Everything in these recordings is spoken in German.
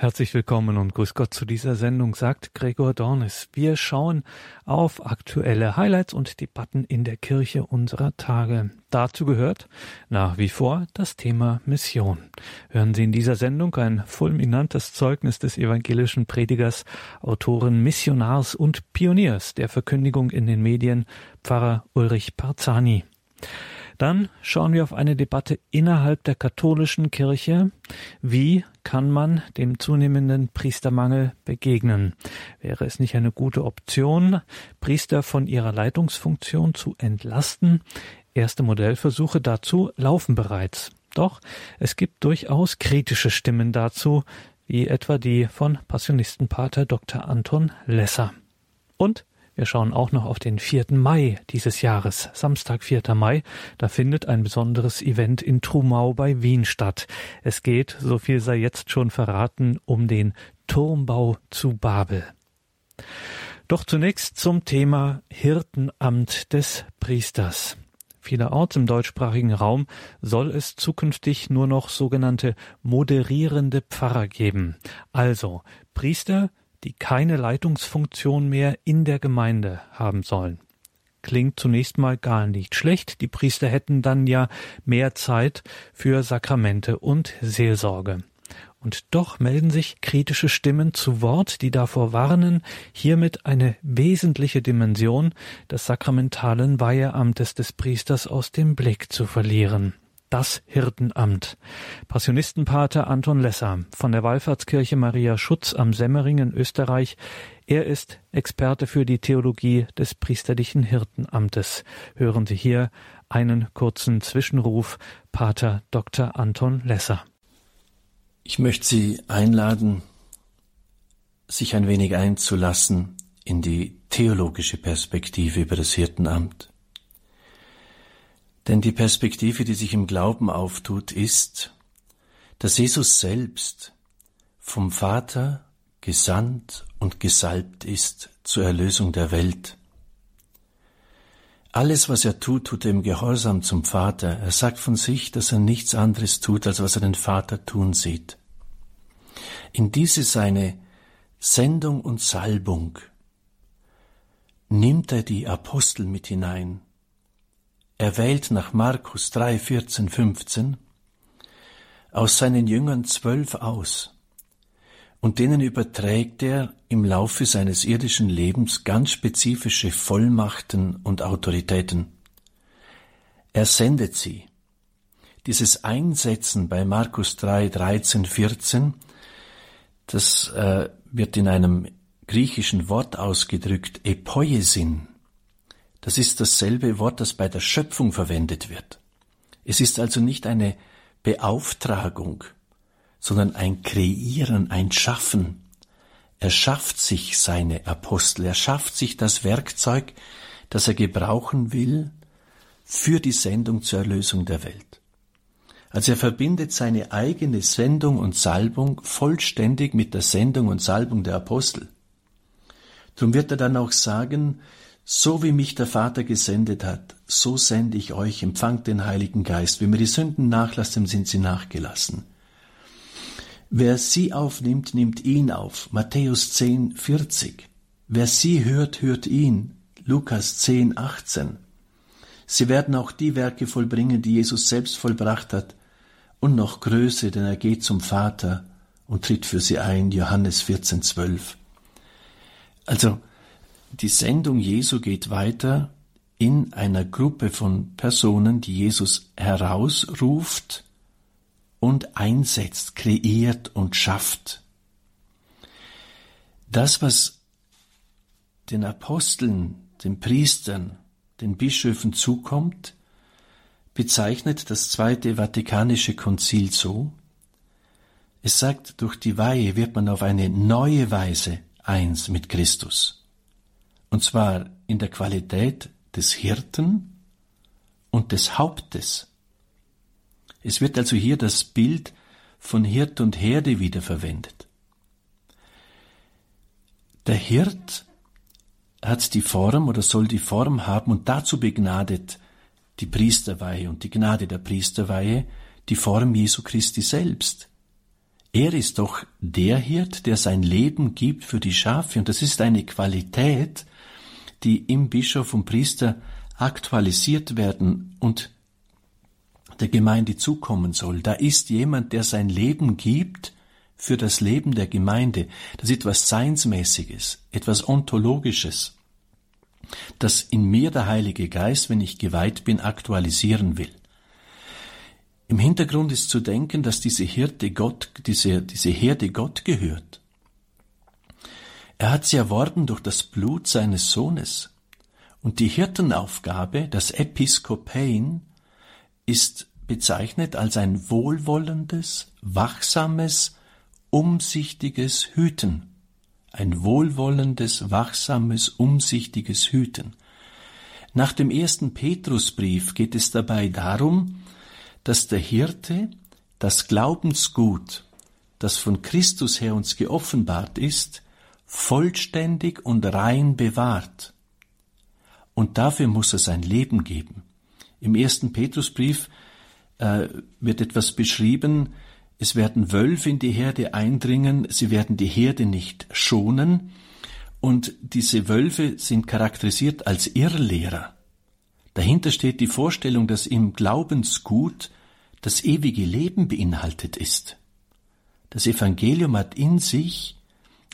Herzlich willkommen und grüß Gott zu dieser Sendung, sagt Gregor Dornis. Wir schauen auf aktuelle Highlights und Debatten in der Kirche unserer Tage. Dazu gehört nach wie vor das Thema Mission. Hören Sie in dieser Sendung ein fulminantes Zeugnis des evangelischen Predigers, Autoren, Missionars und Pioniers der Verkündigung in den Medien, Pfarrer Ulrich Parzani. Dann schauen wir auf eine Debatte innerhalb der katholischen Kirche. Wie kann man dem zunehmenden Priestermangel begegnen? Wäre es nicht eine gute Option, Priester von ihrer Leitungsfunktion zu entlasten? Erste Modellversuche dazu laufen bereits. Doch es gibt durchaus kritische Stimmen dazu, wie etwa die von Passionistenpater Dr. Anton Lesser. Und wir schauen auch noch auf den 4. Mai dieses Jahres, Samstag, 4. Mai. Da findet ein besonderes Event in Trumau bei Wien statt. Es geht, so viel sei jetzt schon verraten, um den Turmbau zu Babel. Doch zunächst zum Thema Hirtenamt des Priesters. Vielerorts im deutschsprachigen Raum soll es zukünftig nur noch sogenannte moderierende Pfarrer geben. Also Priester, die keine Leitungsfunktion mehr in der Gemeinde haben sollen. Klingt zunächst mal gar nicht schlecht. Die Priester hätten dann ja mehr Zeit für Sakramente und Seelsorge. Und doch melden sich kritische Stimmen zu Wort, die davor warnen, hiermit eine wesentliche Dimension des sakramentalen Weiheamtes des Priesters aus dem Blick zu verlieren das Hirtenamt. Passionistenpater Anton Lesser von der Wallfahrtskirche Maria Schutz am Semmering in Österreich. Er ist Experte für die Theologie des priesterlichen Hirtenamtes. Hören Sie hier einen kurzen Zwischenruf, Pater Dr. Anton Lesser. Ich möchte Sie einladen, sich ein wenig einzulassen in die theologische Perspektive über das Hirtenamt. Denn die Perspektive, die sich im Glauben auftut, ist, dass Jesus selbst vom Vater gesandt und gesalbt ist zur Erlösung der Welt. Alles, was er tut, tut er im Gehorsam zum Vater. Er sagt von sich, dass er nichts anderes tut, als was er den Vater tun sieht. In diese seine Sendung und Salbung nimmt er die Apostel mit hinein, er wählt nach Markus 3, 14, 15 aus seinen Jüngern zwölf aus, und denen überträgt er im Laufe seines irdischen Lebens ganz spezifische Vollmachten und Autoritäten. Er sendet sie. Dieses Einsetzen bei Markus 3, 13, 14, das äh, wird in einem griechischen Wort ausgedrückt, Epoiesin. Das ist dasselbe Wort, das bei der Schöpfung verwendet wird. Es ist also nicht eine Beauftragung, sondern ein Kreieren, ein Schaffen. Er schafft sich seine Apostel, er schafft sich das Werkzeug, das er gebrauchen will für die Sendung zur Erlösung der Welt. Also er verbindet seine eigene Sendung und Salbung vollständig mit der Sendung und Salbung der Apostel. Darum wird er dann auch sagen, so wie mich der Vater gesendet hat, so sende ich euch, empfangt den Heiligen Geist. Wenn mir die Sünden nachlassen, sind sie nachgelassen. Wer sie aufnimmt, nimmt ihn auf. Matthäus 10, 40. Wer sie hört, hört ihn. Lukas 10, 18. Sie werden auch die Werke vollbringen, die Jesus selbst vollbracht hat, und noch größer, denn er geht zum Vater und tritt für sie ein. Johannes 14, 12. Also, die Sendung Jesu geht weiter in einer Gruppe von Personen, die Jesus herausruft und einsetzt, kreiert und schafft. Das, was den Aposteln, den Priestern, den Bischöfen zukommt, bezeichnet das Zweite Vatikanische Konzil so, es sagt, durch die Weihe wird man auf eine neue Weise eins mit Christus und zwar in der Qualität des Hirten und des Hauptes. Es wird also hier das Bild von Hirt und Herde wiederverwendet. Der Hirt hat die Form oder soll die Form haben und dazu begnadet die Priesterweihe und die Gnade der Priesterweihe die Form Jesu Christi selbst. Er ist doch der Hirt, der sein Leben gibt für die Schafe, und das ist eine Qualität, die im Bischof und Priester aktualisiert werden und der Gemeinde zukommen soll. Da ist jemand, der sein Leben gibt für das Leben der Gemeinde. Das ist etwas Seinsmäßiges, etwas Ontologisches, das in mir der Heilige Geist, wenn ich geweiht bin, aktualisieren will. Im Hintergrund ist zu denken, dass diese Hirte Gott, diese, diese Herde Gott gehört. Er hat sie erworben durch das Blut seines Sohnes. Und die Hirtenaufgabe, das Episkopein, ist bezeichnet als ein wohlwollendes, wachsames, umsichtiges Hüten. Ein wohlwollendes, wachsames, umsichtiges Hüten. Nach dem ersten Petrusbrief geht es dabei darum, dass der Hirte das Glaubensgut, das von Christus her uns geoffenbart ist, vollständig und rein bewahrt. Und dafür muss er sein Leben geben. Im ersten Petrusbrief äh, wird etwas beschrieben, es werden Wölfe in die Herde eindringen, sie werden die Herde nicht schonen, und diese Wölfe sind charakterisiert als Irrlehrer. Dahinter steht die Vorstellung, dass im Glaubensgut das ewige Leben beinhaltet ist. Das Evangelium hat in sich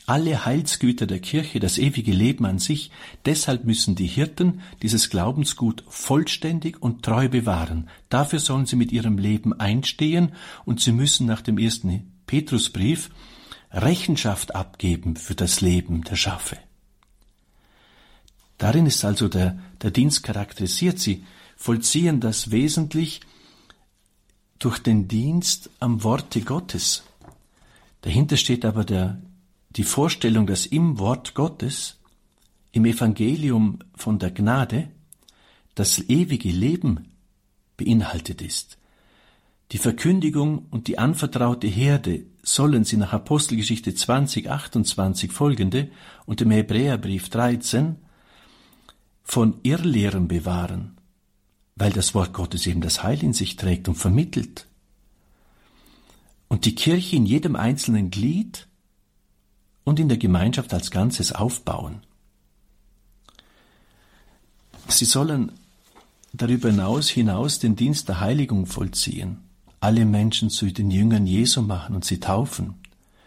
alle Heilsgüter der Kirche, das ewige Leben an sich. Deshalb müssen die Hirten dieses Glaubensgut vollständig und treu bewahren. Dafür sollen sie mit ihrem Leben einstehen und sie müssen nach dem ersten Petrusbrief Rechenschaft abgeben für das Leben der Schafe. Darin ist also der, der Dienst charakterisiert. Sie vollziehen das wesentlich durch den Dienst am Worte Gottes. Dahinter steht aber der, die Vorstellung, dass im Wort Gottes, im Evangelium von der Gnade, das ewige Leben beinhaltet ist. Die Verkündigung und die anvertraute Herde sollen sie nach Apostelgeschichte 20, 28 folgende und dem Hebräerbrief 13 von Irrlehren bewahren, weil das Wort Gottes eben das Heil in sich trägt und vermittelt. Und die Kirche in jedem einzelnen Glied und in der Gemeinschaft als Ganzes aufbauen. Sie sollen darüber hinaus, hinaus den Dienst der Heiligung vollziehen, alle Menschen zu den Jüngern Jesu machen und sie taufen,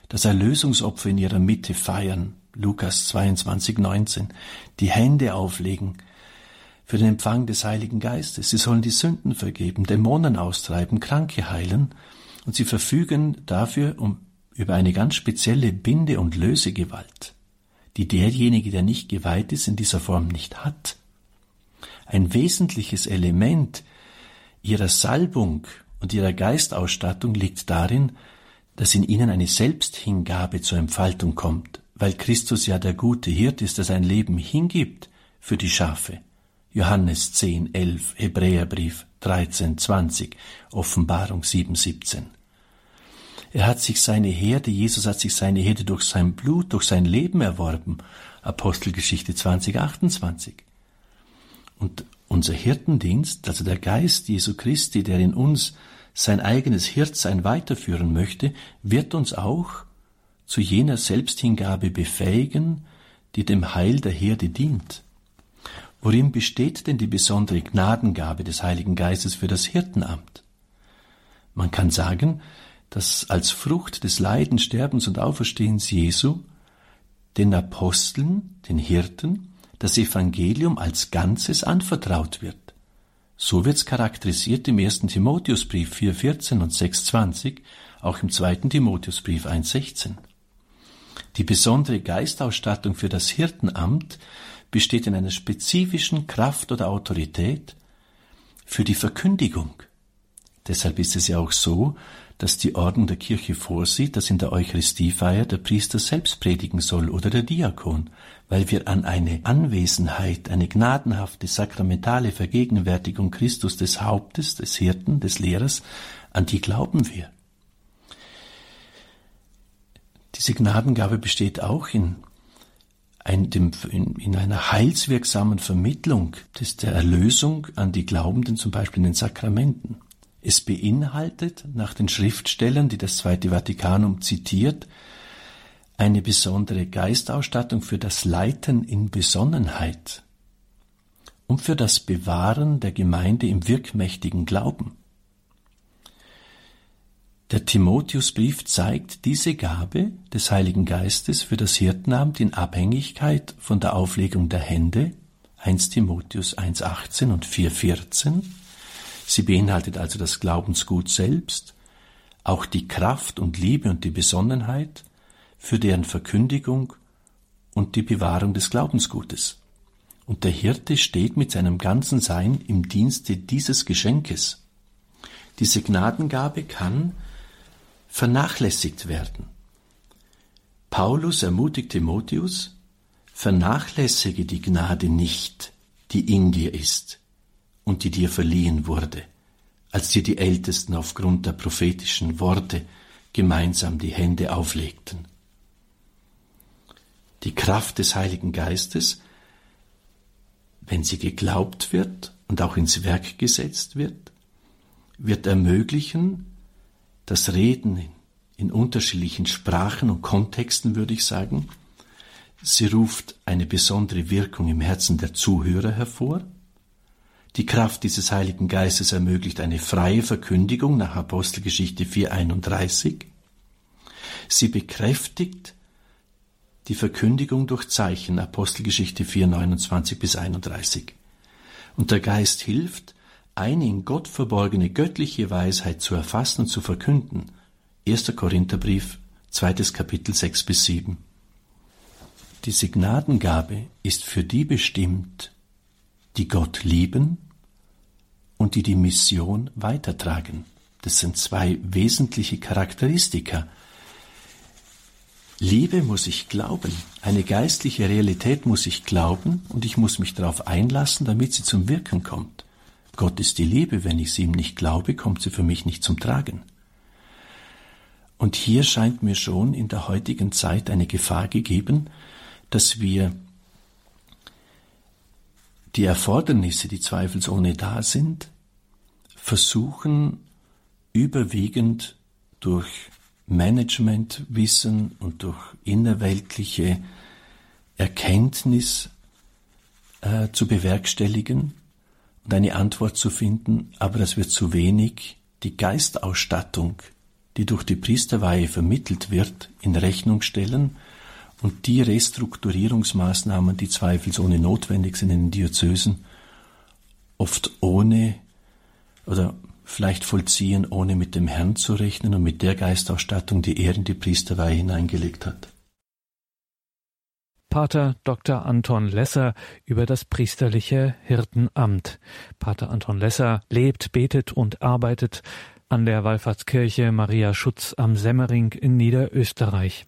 das Erlösungsopfer in ihrer Mitte feiern, Lukas 22, 19, die Hände auflegen für den Empfang des Heiligen Geistes. Sie sollen die Sünden vergeben, Dämonen austreiben, Kranke heilen und sie verfügen dafür um, über eine ganz spezielle Binde- und Lösegewalt, die derjenige, der nicht geweiht ist, in dieser Form nicht hat. Ein wesentliches Element ihrer Salbung und ihrer Geistausstattung liegt darin, dass in ihnen eine Selbsthingabe zur Entfaltung kommt, weil Christus ja der gute Hirt ist, der sein Leben hingibt für die Schafe. Johannes 10, 11, Hebräerbrief 13, 20, Offenbarung 7, 17. Er hat sich seine Herde, Jesus hat sich seine Herde durch sein Blut, durch sein Leben erworben. Apostelgeschichte 20, 28. Und unser Hirtendienst, also der Geist Jesu Christi, der in uns sein eigenes Hirtsein weiterführen möchte, wird uns auch zu jener Selbsthingabe befähigen, die dem Heil der Herde dient. Worin besteht denn die besondere Gnadengabe des Heiligen Geistes für das Hirtenamt? Man kann sagen, dass als Frucht des Leidens, Sterbens und Auferstehens Jesu den Aposteln, den Hirten, das Evangelium als Ganzes anvertraut wird. So wird's charakterisiert im ersten Timotheusbrief 4,14 und 6,20, auch im zweiten Timotheusbrief 1,16. Die besondere Geistausstattung für das Hirtenamt besteht in einer spezifischen Kraft oder Autorität für die Verkündigung. Deshalb ist es ja auch so, dass die Ordnung der Kirche vorsieht, dass in der Eucharistiefeier der Priester selbst predigen soll oder der Diakon, weil wir an eine Anwesenheit, eine gnadenhafte sakramentale Vergegenwärtigung Christus des Hauptes, des Hirten, des Lehrers, an die glauben wir. Diese Gnadengabe besteht auch in, ein, dem, in, in einer heilswirksamen Vermittlung des, der Erlösung an die Glaubenden, zum Beispiel in den Sakramenten. Es beinhaltet, nach den Schriftstellern, die das Zweite Vatikanum zitiert, eine besondere Geistausstattung für das Leiten in Besonnenheit und für das Bewahren der Gemeinde im wirkmächtigen Glauben. Der Timotheusbrief zeigt diese Gabe des Heiligen Geistes für das Hirtenamt in Abhängigkeit von der Auflegung der Hände 1 Timotheus 1.18 und 4.14. Sie beinhaltet also das Glaubensgut selbst, auch die Kraft und Liebe und die Besonnenheit, für deren Verkündigung und die Bewahrung des Glaubensgutes. Und der Hirte steht mit seinem ganzen Sein im Dienste dieses Geschenkes. Diese Gnadengabe kann vernachlässigt werden. Paulus ermutigt Timotheus, vernachlässige die Gnade nicht, die in dir ist und die dir verliehen wurde, als dir die Ältesten aufgrund der prophetischen Worte gemeinsam die Hände auflegten. Die Kraft des Heiligen Geistes, wenn sie geglaubt wird und auch ins Werk gesetzt wird, wird ermöglichen, das Reden in unterschiedlichen Sprachen und Kontexten, würde ich sagen. Sie ruft eine besondere Wirkung im Herzen der Zuhörer hervor. Die Kraft dieses Heiligen Geistes ermöglicht eine freie Verkündigung nach Apostelgeschichte 4.31. Sie bekräftigt die Verkündigung durch Zeichen, Apostelgeschichte 4, 29 bis 31. Und der Geist hilft, eine in Gott verborgene göttliche Weisheit zu erfassen und zu verkünden. 1. Korintherbrief, zweites Kapitel 6 bis 7. Diese Gnadengabe ist für die bestimmt, die Gott lieben und die die Mission weitertragen. Das sind zwei wesentliche Charakteristika Liebe muss ich glauben. Eine geistliche Realität muss ich glauben und ich muss mich darauf einlassen, damit sie zum Wirken kommt. Gott ist die Liebe. Wenn ich sie ihm nicht glaube, kommt sie für mich nicht zum Tragen. Und hier scheint mir schon in der heutigen Zeit eine Gefahr gegeben, dass wir die Erfordernisse, die zweifelsohne da sind, versuchen überwiegend durch Managementwissen und durch innerweltliche Erkenntnis äh, zu bewerkstelligen und eine Antwort zu finden, aber das wird zu wenig. Die Geistausstattung, die durch die Priesterweihe vermittelt wird, in Rechnung stellen und die Restrukturierungsmaßnahmen, die zweifelsohne notwendig sind in den Diözesen, oft ohne oder vielleicht vollziehen, ohne mit dem Herrn zu rechnen und mit der Geistausstattung, die er in die Priesterweihe hineingelegt hat. Pater Dr. Anton Lesser über das priesterliche Hirtenamt. Pater Anton Lesser lebt, betet und arbeitet an der Wallfahrtskirche Maria Schutz am Semmering in Niederösterreich.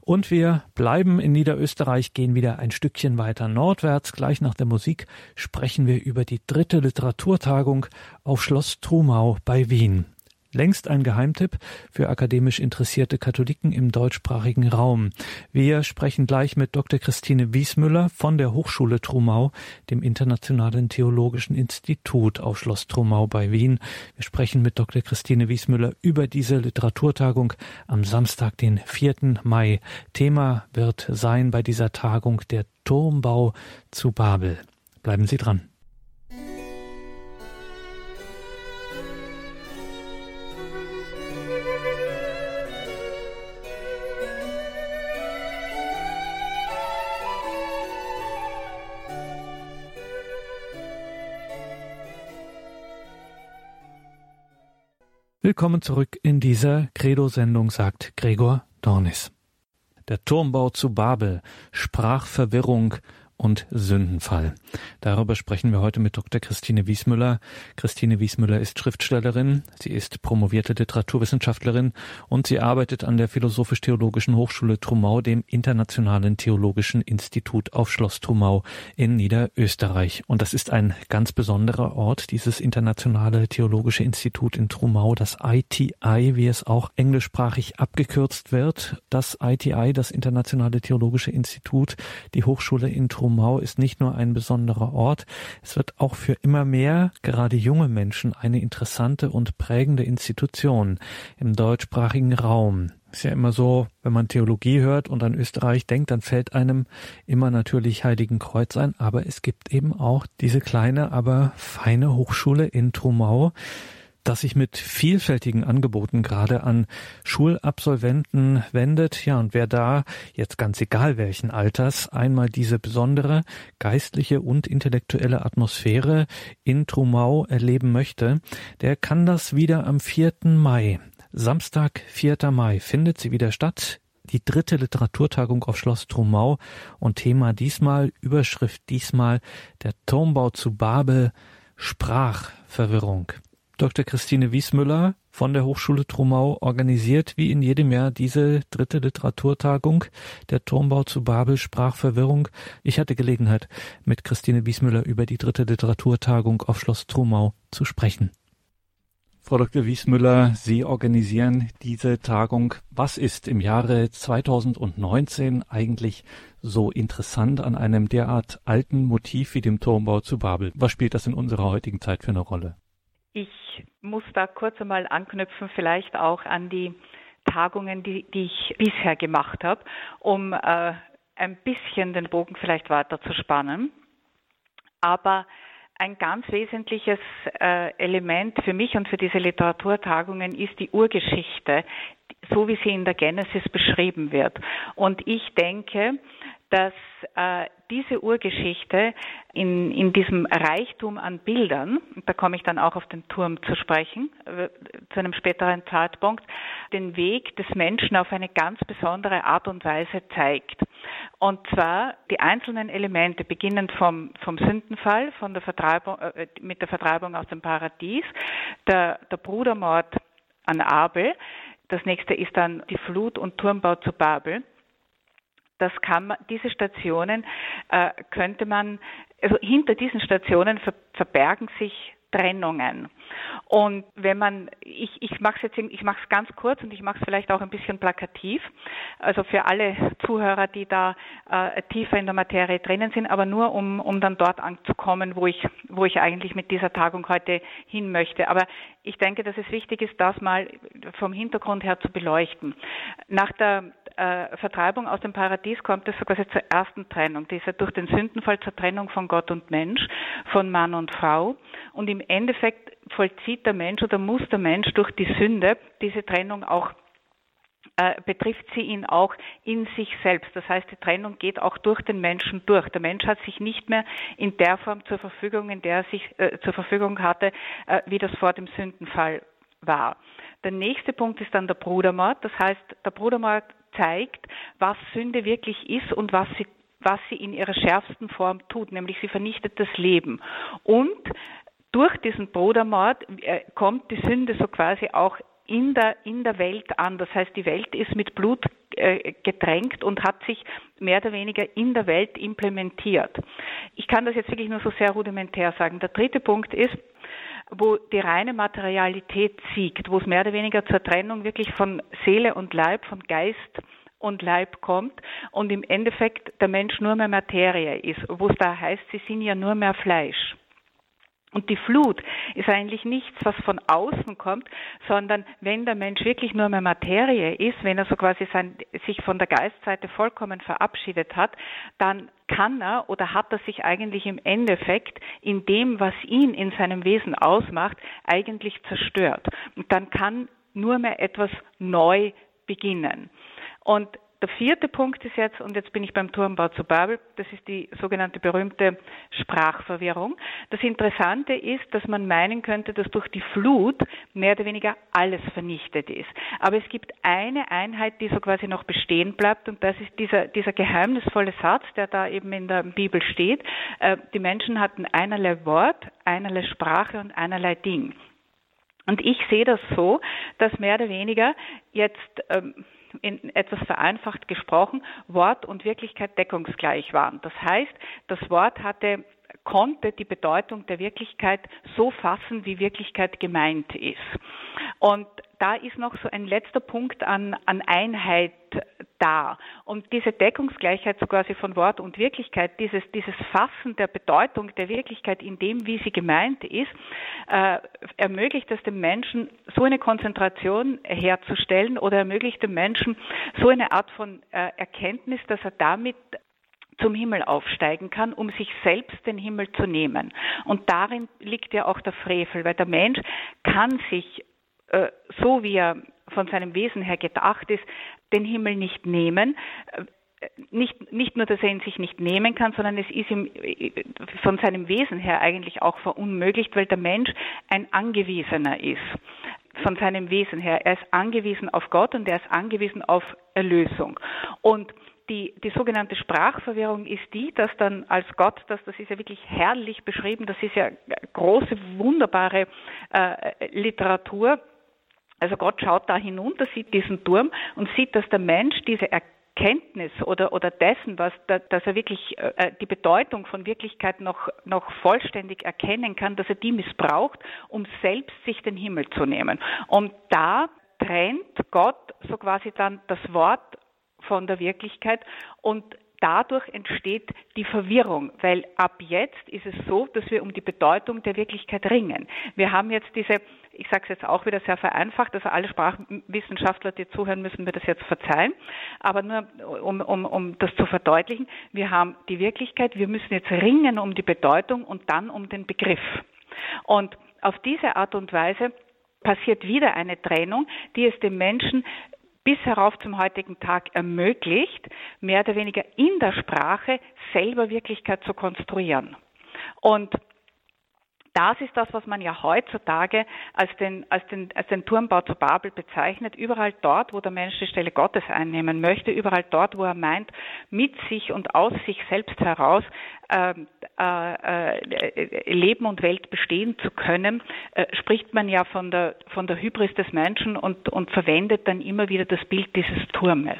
Und wir bleiben in Niederösterreich, gehen wieder ein Stückchen weiter nordwärts. Gleich nach der Musik sprechen wir über die dritte Literaturtagung auf Schloss Trumau bei Wien längst ein Geheimtipp für akademisch interessierte Katholiken im deutschsprachigen Raum. Wir sprechen gleich mit Dr. Christine Wiesmüller von der Hochschule Trumau, dem Internationalen Theologischen Institut auf Schloss Trumau bei Wien. Wir sprechen mit Dr. Christine Wiesmüller über diese Literaturtagung am Samstag, den 4. Mai. Thema wird sein bei dieser Tagung der Turmbau zu Babel. Bleiben Sie dran. Willkommen zurück in dieser Credo-Sendung, sagt Gregor Dornis. Der Turmbau zu Babel, Sprachverwirrung, und Sündenfall. Darüber sprechen wir heute mit Dr. Christine Wiesmüller. Christine Wiesmüller ist Schriftstellerin, sie ist promovierte Literaturwissenschaftlerin und sie arbeitet an der Philosophisch-Theologischen Hochschule Trumau, dem Internationalen Theologischen Institut auf Schloss Trumau in Niederösterreich. Und das ist ein ganz besonderer Ort, dieses Internationale Theologische Institut in Trumau, das ITI, wie es auch englischsprachig abgekürzt wird. Das ITI, das Internationale Theologische Institut, die Hochschule in Trumau Trumau ist nicht nur ein besonderer Ort, es wird auch für immer mehr, gerade junge Menschen, eine interessante und prägende Institution im deutschsprachigen Raum. Ist ja immer so, wenn man Theologie hört und an Österreich denkt, dann fällt einem immer natürlich Heiligen Kreuz ein, aber es gibt eben auch diese kleine, aber feine Hochschule in Trumau, das sich mit vielfältigen Angeboten gerade an Schulabsolventen wendet. Ja, und wer da jetzt ganz egal welchen Alters einmal diese besondere geistliche und intellektuelle Atmosphäre in Trumau erleben möchte, der kann das wieder am 4. Mai Samstag, 4. Mai, findet sie wieder statt. Die dritte Literaturtagung auf Schloss Trumau und Thema diesmal, Überschrift diesmal, der Turmbau zu Babel, Sprachverwirrung. Dr. Christine Wiesmüller von der Hochschule Trumau organisiert wie in jedem Jahr diese dritte Literaturtagung, der Turmbau zu Babel, Sprachverwirrung. Ich hatte Gelegenheit, mit Christine Wiesmüller über die dritte Literaturtagung auf Schloss Trumau zu sprechen. Frau Dr. Wiesmüller, Sie organisieren diese Tagung. Was ist im Jahre 2019 eigentlich so interessant an einem derart alten Motiv wie dem Turmbau zu Babel? Was spielt das in unserer heutigen Zeit für eine Rolle? Ich muss da kurz einmal anknüpfen, vielleicht auch an die Tagungen, die, die ich bisher gemacht habe, um äh, ein bisschen den Bogen vielleicht weiter zu spannen. Aber ein ganz wesentliches äh, Element für mich und für diese Literaturtagungen ist die Urgeschichte, so wie sie in der Genesis beschrieben wird. Und ich denke, dass äh, diese Urgeschichte in, in diesem Reichtum an Bildern, da komme ich dann auch auf den Turm zu sprechen, äh, zu einem späteren Zeitpunkt, den Weg des Menschen auf eine ganz besondere Art und Weise zeigt. Und zwar die einzelnen Elemente, beginnend vom, vom Sündenfall, von der Vertreibung, äh, mit der Vertreibung aus dem Paradies, der, der Brudermord an Abel, das nächste ist dann die Flut und Turmbau zu Babel das kann diese Stationen äh, könnte man, also hinter diesen Stationen ver, verbergen sich Trennungen. Und wenn man, ich, ich mache es jetzt, ich mache es ganz kurz und ich mache es vielleicht auch ein bisschen plakativ, also für alle Zuhörer, die da äh, tiefer in der Materie drinnen sind, aber nur um, um dann dort anzukommen, wo ich, wo ich eigentlich mit dieser Tagung heute hin möchte. Aber ich denke, dass es wichtig ist, das mal vom Hintergrund her zu beleuchten. Nach der äh, Vertreibung aus dem Paradies kommt es sogar zur ersten Trennung, dieser durch den Sündenfall zur Trennung von Gott und Mensch, von Mann und Frau. Und im Endeffekt vollzieht der Mensch oder muss der Mensch durch die Sünde diese Trennung auch äh, betrifft sie ihn auch in sich selbst. Das heißt, die Trennung geht auch durch den Menschen durch. Der Mensch hat sich nicht mehr in der Form zur Verfügung, in der er sich äh, zur Verfügung hatte, äh, wie das vor dem Sündenfall war. Der nächste Punkt ist dann der Brudermord. Das heißt, der Brudermord zeigt, was Sünde wirklich ist und was sie, was sie in ihrer schärfsten Form tut, nämlich sie vernichtet das Leben. Und durch diesen Brudermord äh, kommt die Sünde so quasi auch in der, in der Welt an. Das heißt, die Welt ist mit Blut äh, getränkt und hat sich mehr oder weniger in der Welt implementiert. Ich kann das jetzt wirklich nur so sehr rudimentär sagen. Der dritte Punkt ist, wo die reine Materialität siegt, wo es mehr oder weniger zur Trennung wirklich von Seele und Leib, von Geist und Leib kommt und im Endeffekt der Mensch nur mehr Materie ist, wo es da heißt, sie sind ja nur mehr Fleisch. Und die Flut ist eigentlich nichts, was von außen kommt, sondern wenn der Mensch wirklich nur mehr Materie ist, wenn er so quasi sein, sich von der Geistseite vollkommen verabschiedet hat, dann kann er oder hat er sich eigentlich im Endeffekt in dem, was ihn in seinem Wesen ausmacht, eigentlich zerstört. Und dann kann nur mehr etwas neu beginnen. Und der vierte Punkt ist jetzt, und jetzt bin ich beim Turmbau zu Babel, das ist die sogenannte berühmte Sprachverwirrung. Das Interessante ist, dass man meinen könnte, dass durch die Flut mehr oder weniger alles vernichtet ist. Aber es gibt eine Einheit, die so quasi noch bestehen bleibt, und das ist dieser, dieser geheimnisvolle Satz, der da eben in der Bibel steht. Äh, die Menschen hatten einerlei Wort, einerlei Sprache und einerlei Ding. Und ich sehe das so, dass mehr oder weniger jetzt ähm, in etwas vereinfacht gesprochen, Wort und Wirklichkeit deckungsgleich waren. Das heißt, das Wort hatte konnte die Bedeutung der Wirklichkeit so fassen, wie Wirklichkeit gemeint ist. Und da ist noch so ein letzter Punkt an, an Einheit da. Und diese Deckungsgleichheit so quasi von Wort und Wirklichkeit, dieses, dieses Fassen der Bedeutung der Wirklichkeit in dem, wie sie gemeint ist, äh, ermöglicht es dem Menschen, so eine Konzentration herzustellen oder ermöglicht dem Menschen so eine Art von äh, Erkenntnis, dass er damit zum Himmel aufsteigen kann, um sich selbst den Himmel zu nehmen. Und darin liegt ja auch der Frevel, weil der Mensch kann sich so wie er von seinem Wesen her gedacht ist, den Himmel nicht nehmen. Äh, nicht, nicht nur, dass er ihn sich nicht nehmen kann, sondern es ist ihm äh, von seinem Wesen her eigentlich auch verunmöglicht, weil der Mensch ein Angewiesener ist. Von seinem Wesen her. Er ist angewiesen auf Gott und er ist angewiesen auf Erlösung. Und die, die sogenannte Sprachverwirrung ist die, dass dann als Gott, das, das ist ja wirklich herrlich beschrieben, das ist ja große, wunderbare äh, Literatur, also Gott schaut da hinunter, sieht diesen Turm und sieht, dass der Mensch diese Erkenntnis oder, oder dessen, was, dass er wirklich äh, die Bedeutung von Wirklichkeit noch, noch vollständig erkennen kann, dass er die missbraucht, um selbst sich den Himmel zu nehmen. Und da trennt Gott so quasi dann das Wort von der Wirklichkeit und dadurch entsteht die Verwirrung, weil ab jetzt ist es so, dass wir um die Bedeutung der Wirklichkeit ringen. Wir haben jetzt diese ich sage es jetzt auch wieder sehr vereinfacht, also alle Sprachwissenschaftler, die zuhören, müssen mir das jetzt verzeihen. Aber nur um, um, um das zu verdeutlichen, wir haben die Wirklichkeit, wir müssen jetzt ringen um die Bedeutung und dann um den Begriff. Und auf diese Art und Weise passiert wieder eine Trennung, die es dem Menschen bis herauf zum heutigen Tag ermöglicht, mehr oder weniger in der Sprache selber Wirklichkeit zu konstruieren. Und das ist das, was man ja heutzutage als den, als den, als den Turmbau zu Babel bezeichnet. Überall dort, wo der Mensch die Stelle Gottes einnehmen möchte, überall dort, wo er meint, mit sich und aus sich selbst heraus ähm, äh, äh, Leben und Welt bestehen zu können, äh, spricht man ja von der, von der Hybris des Menschen und, und verwendet dann immer wieder das Bild dieses Turmes.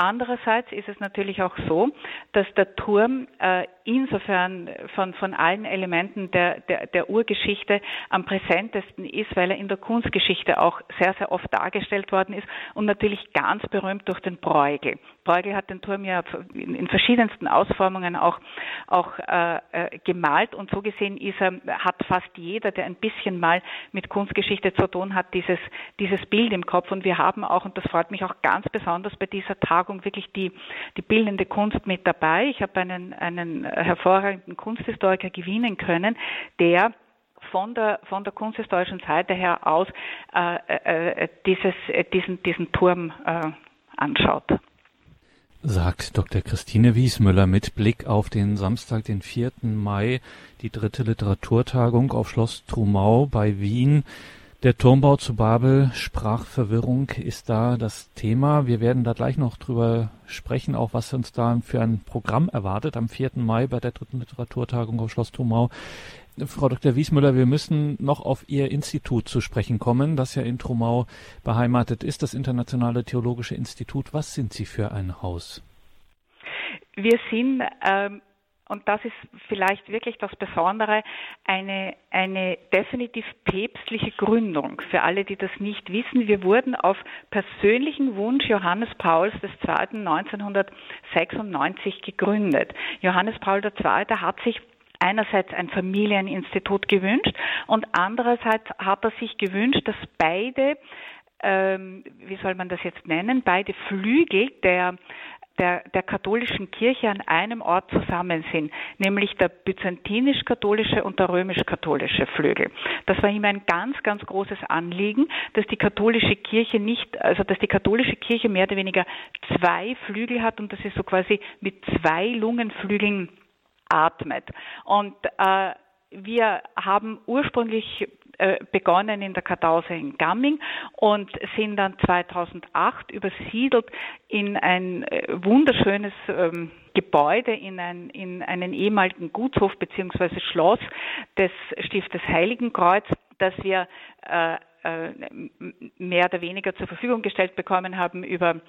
Andererseits ist es natürlich auch so, dass der Turm äh, insofern von, von allen Elementen der, der, der Urgeschichte am präsentesten ist, weil er in der Kunstgeschichte auch sehr, sehr oft dargestellt worden ist und natürlich ganz berühmt durch den Bruegel. Bruegel hat den Turm ja in, in verschiedensten Ausformungen auch, auch äh, äh, gemalt und so gesehen ist er, hat fast jeder, der ein bisschen mal mit Kunstgeschichte zu tun hat, dieses, dieses Bild im Kopf und wir haben auch, und das freut mich auch ganz besonders bei dieser Tagung, wirklich die, die bildende Kunst mit dabei. Ich habe einen, einen hervorragenden Kunsthistoriker gewinnen können, der von der, von der kunsthistorischen Seite her aus äh, äh, dieses, diesen, diesen Turm äh, anschaut sagt Dr. Christine Wiesmüller mit Blick auf den Samstag, den 4. Mai, die dritte Literaturtagung auf Schloss Trumau bei Wien. Der Turmbau zu Babel, Sprachverwirrung ist da das Thema. Wir werden da gleich noch drüber sprechen, auch was uns da für ein Programm erwartet am 4. Mai bei der dritten Literaturtagung auf Schloss Trumau. Frau Dr. Wiesmüller, wir müssen noch auf Ihr Institut zu sprechen kommen, das ja in Trumau beheimatet ist, das Internationale Theologische Institut. Was sind Sie für ein Haus? Wir sind ähm, und das ist vielleicht wirklich das Besondere, eine, eine definitiv päpstliche Gründung. Für alle, die das nicht wissen, wir wurden auf persönlichen Wunsch Johannes Pauls II. 1996 gegründet. Johannes Paul II. hat sich einerseits ein Familieninstitut gewünscht und andererseits hat er sich gewünscht, dass beide ähm, wie soll man das jetzt nennen, beide Flügel der der, der katholischen Kirche an einem Ort zusammen sind, nämlich der byzantinisch-katholische und der römisch-katholische Flügel. Das war ihm ein ganz, ganz großes Anliegen, dass die katholische Kirche nicht, also dass die katholische Kirche mehr oder weniger zwei Flügel hat und dass sie so quasi mit zwei Lungenflügeln atmet. Und äh, wir haben ursprünglich begonnen in der Kartause in Gamming und sind dann 2008 übersiedelt in ein äh, wunderschönes ähm, Gebäude, in, ein, in einen ehemaligen Gutshof bzw. Schloss des Stiftes Heiligenkreuz, das wir äh, äh, mehr oder weniger zur Verfügung gestellt bekommen haben über,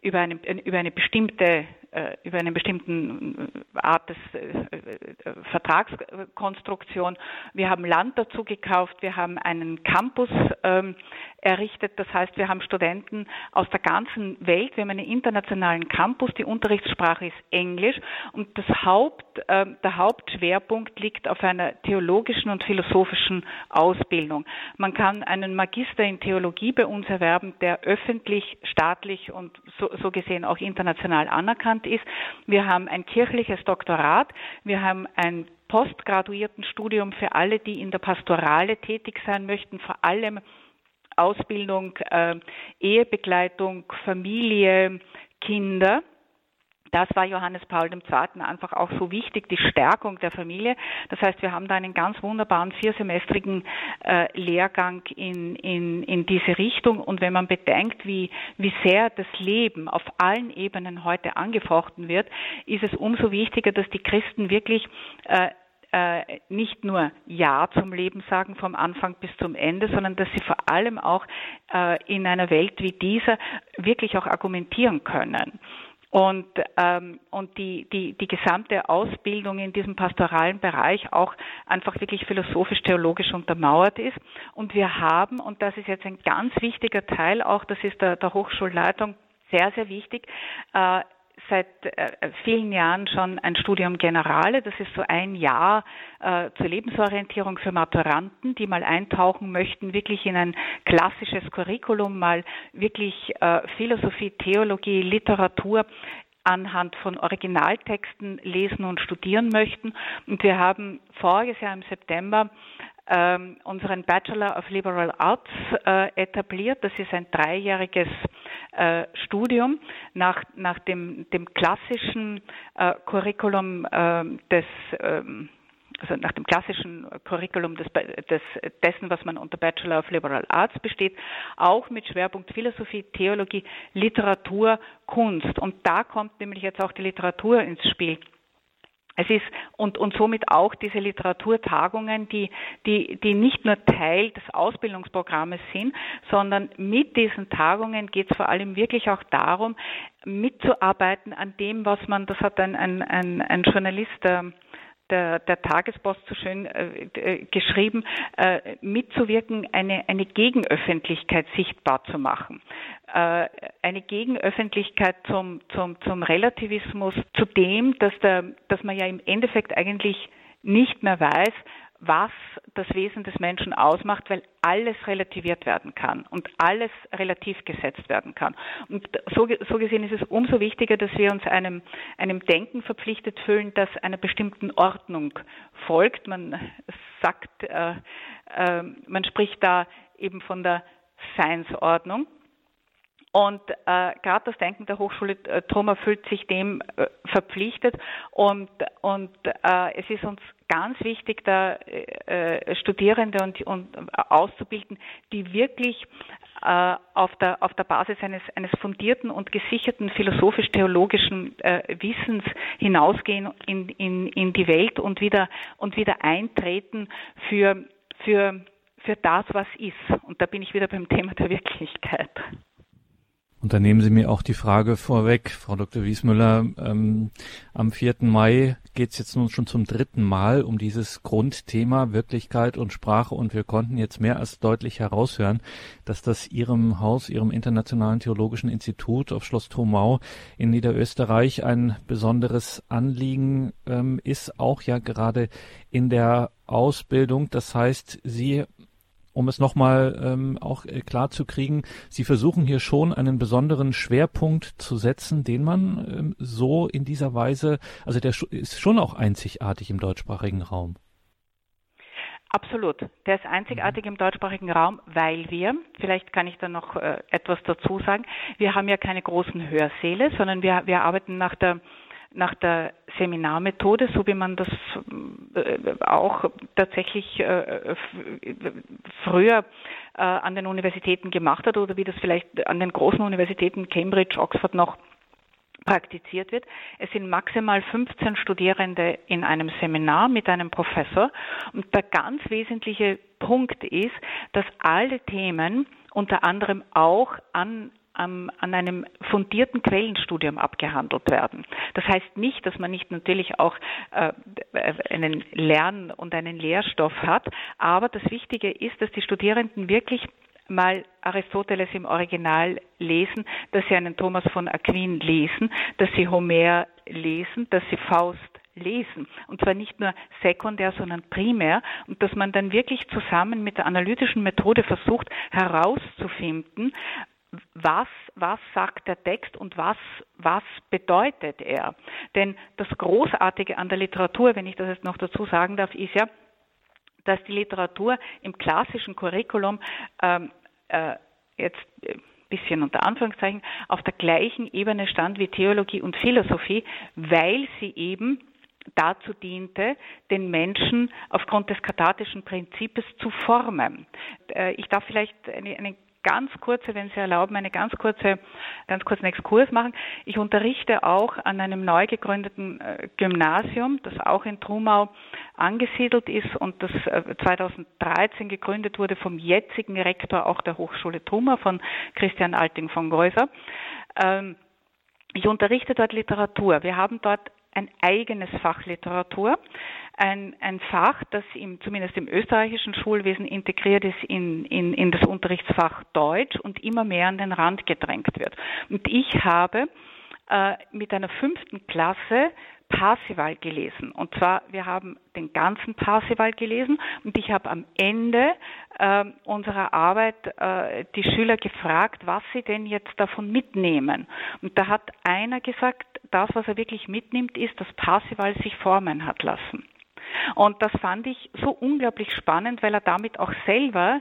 über, eine, über eine bestimmte äh, über eine bestimmten Art des äh, Vertragskonstruktion. Wir haben Land dazu gekauft, wir haben einen Campus ähm, errichtet. Das heißt, wir haben Studenten aus der ganzen Welt. Wir haben einen internationalen Campus. Die Unterrichtssprache ist Englisch und das Haupt, äh, der Hauptschwerpunkt liegt auf einer theologischen und philosophischen Ausbildung. Man kann einen Magister in Theologie bei uns erwerben, der öffentlich, staatlich und so gesehen auch international anerkannt ist. Wir haben ein kirchliches Doktorat. Wir haben ein Postgraduiertenstudium für alle, die in der Pastorale tätig sein möchten, vor allem Ausbildung, äh, Ehebegleitung, Familie, Kinder. Das war Johannes Paul II. einfach auch so wichtig, die Stärkung der Familie. Das heißt, wir haben da einen ganz wunderbaren viersemestrigen äh, Lehrgang in, in, in diese Richtung. Und wenn man bedenkt, wie, wie sehr das Leben auf allen Ebenen heute angefochten wird, ist es umso wichtiger, dass die Christen wirklich äh, äh, nicht nur Ja zum Leben sagen vom Anfang bis zum Ende, sondern dass sie vor allem auch äh, in einer Welt wie dieser wirklich auch argumentieren können. Und, ähm, und die, die, die gesamte Ausbildung in diesem pastoralen Bereich auch einfach wirklich philosophisch-theologisch untermauert ist. Und wir haben, und das ist jetzt ein ganz wichtiger Teil auch, das ist der, der Hochschulleitung sehr, sehr wichtig, äh, seit äh, vielen Jahren schon ein Studium Generale. Das ist so ein Jahr äh, zur Lebensorientierung für Maturanten, die mal eintauchen möchten, wirklich in ein klassisches Curriculum, mal wirklich äh, Philosophie, Theologie, Literatur anhand von Originaltexten lesen und studieren möchten. Und wir haben voriges Jahr im September ähm, unseren Bachelor of Liberal Arts äh, etabliert. Das ist ein dreijähriges äh, Studium nach, nach dem, dem klassischen äh, Curriculum äh, des ähm, also nach dem klassischen Curriculum des, des, dessen, was man unter Bachelor of Liberal Arts besteht, auch mit Schwerpunkt Philosophie, Theologie, Literatur, Kunst. Und da kommt nämlich jetzt auch die Literatur ins Spiel. Es ist und, und somit auch diese Literaturtagungen, die, die, die nicht nur Teil des Ausbildungsprogrammes sind, sondern mit diesen Tagungen geht es vor allem wirklich auch darum, mitzuarbeiten an dem, was man, das hat ein, ein, ein, ein Journalist, äh, der, der Tagespost so schön äh, äh, geschrieben, äh, mitzuwirken, eine, eine Gegenöffentlichkeit sichtbar zu machen. Äh, eine Gegenöffentlichkeit zum, zum, zum Relativismus, zu dem, dass, der, dass man ja im Endeffekt eigentlich nicht mehr weiß, was das Wesen des Menschen ausmacht, weil alles relativiert werden kann und alles relativ gesetzt werden kann. Und so, so, gesehen ist es umso wichtiger, dass wir uns einem, einem Denken verpflichtet fühlen, das einer bestimmten Ordnung folgt. Man sagt, äh, äh, man spricht da eben von der Science-Ordnung. Und äh, gerade das Denken der Hochschule äh, Troma fühlt sich dem äh, verpflichtet und, und äh, es ist uns ganz wichtig, da äh, Studierende und, und auszubilden, die wirklich äh, auf der, auf der Basis eines, eines fundierten und gesicherten philosophisch-theologischen äh, Wissens hinausgehen in, in, in die Welt und wieder, und wieder eintreten für, für, für das, was ist. Und da bin ich wieder beim Thema der Wirklichkeit. Und da nehmen Sie mir auch die Frage vorweg, Frau Dr. Wiesmüller. Ähm, am 4. Mai geht es jetzt nun schon zum dritten Mal um dieses Grundthema Wirklichkeit und Sprache. Und wir konnten jetzt mehr als deutlich heraushören, dass das Ihrem Haus, Ihrem Internationalen Theologischen Institut auf Schloss Trumau in Niederösterreich ein besonderes Anliegen ähm, ist, auch ja gerade in der Ausbildung. Das heißt, Sie um es nochmal ähm, auch äh, klar zu kriegen, Sie versuchen hier schon einen besonderen Schwerpunkt zu setzen, den man ähm, so in dieser Weise, also der ist schon auch einzigartig im deutschsprachigen Raum. Absolut. Der ist einzigartig im deutschsprachigen Raum, weil wir, vielleicht kann ich da noch äh, etwas dazu sagen, wir haben ja keine großen Hörsäle, sondern wir, wir arbeiten nach der nach der Seminarmethode, so wie man das äh, auch tatsächlich äh, früher äh, an den Universitäten gemacht hat oder wie das vielleicht an den großen Universitäten Cambridge, Oxford noch praktiziert wird. Es sind maximal 15 Studierende in einem Seminar mit einem Professor. Und der ganz wesentliche Punkt ist, dass alle Themen unter anderem auch an an einem fundierten Quellenstudium abgehandelt werden. Das heißt nicht, dass man nicht natürlich auch äh, einen Lern- und einen Lehrstoff hat, aber das Wichtige ist, dass die Studierenden wirklich mal Aristoteles im Original lesen, dass sie einen Thomas von Aquin lesen, dass sie Homer lesen, dass sie Faust lesen. Und zwar nicht nur sekundär, sondern primär. Und dass man dann wirklich zusammen mit der analytischen Methode versucht herauszufinden, was, was sagt der Text und was, was bedeutet er. Denn das Großartige an der Literatur, wenn ich das jetzt noch dazu sagen darf, ist ja, dass die Literatur im klassischen Curriculum ähm, äh, jetzt äh, bisschen unter Anführungszeichen auf der gleichen Ebene stand wie Theologie und Philosophie, weil sie eben dazu diente, den Menschen aufgrund des kathartischen Prinzips zu formen. Äh, ich darf vielleicht eine, eine ganz kurze, wenn Sie erlauben, eine ganz kurze, ganz kurzen Exkurs machen. Ich unterrichte auch an einem neu gegründeten äh, Gymnasium, das auch in Trumau angesiedelt ist und das 2013 äh, gegründet wurde vom jetzigen Rektor auch der Hochschule Trumau von Christian Alting von Geuser. Ähm, ich unterrichte dort Literatur. Wir haben dort ein eigenes Fach Literatur, ein, ein Fach, das im, zumindest im österreichischen Schulwesen integriert ist in, in, in das Unterrichtsfach Deutsch und immer mehr an den Rand gedrängt wird. Und ich habe äh, mit einer fünften Klasse Parsival gelesen. Und zwar, wir haben den ganzen Parsival gelesen und ich habe am Ende äh, unserer Arbeit äh, die Schüler gefragt, was sie denn jetzt davon mitnehmen. Und da hat einer gesagt, das, was er wirklich mitnimmt, ist, dass Parsival sich formen hat lassen. Und das fand ich so unglaublich spannend, weil er damit auch selber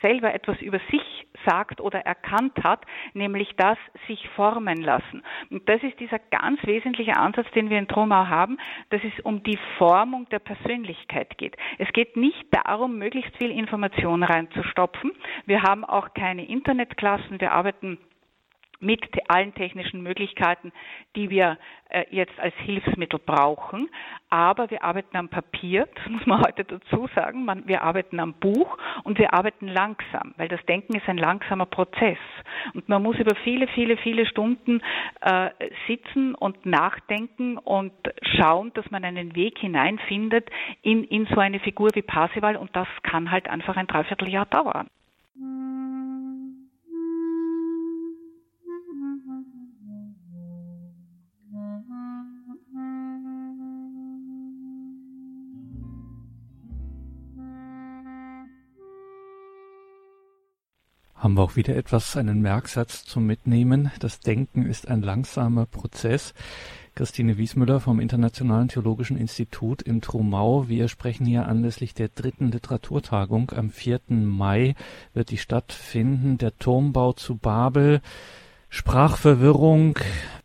selber etwas über sich sagt oder erkannt hat, nämlich das sich formen lassen. Und das ist dieser ganz wesentliche Ansatz, den wir in Tromau haben, dass es um die Formung der Persönlichkeit geht. Es geht nicht darum, möglichst viel Information reinzustopfen. Wir haben auch keine Internetklassen. Wir arbeiten mit allen technischen Möglichkeiten, die wir äh, jetzt als Hilfsmittel brauchen. Aber wir arbeiten am Papier, das muss man heute dazu sagen. Man, wir arbeiten am Buch und wir arbeiten langsam, weil das Denken ist ein langsamer Prozess. Und man muss über viele, viele, viele Stunden äh, sitzen und nachdenken und schauen, dass man einen Weg hineinfindet in, in so eine Figur wie Parsival. Und das kann halt einfach ein Dreivierteljahr dauern. Haben wir auch wieder etwas, einen Merksatz zum Mitnehmen. Das Denken ist ein langsamer Prozess. Christine Wiesmüller vom Internationalen Theologischen Institut in Trumau. Wir sprechen hier anlässlich der dritten Literaturtagung. Am 4. Mai wird die stattfinden. Der Turmbau zu Babel. Sprachverwirrung,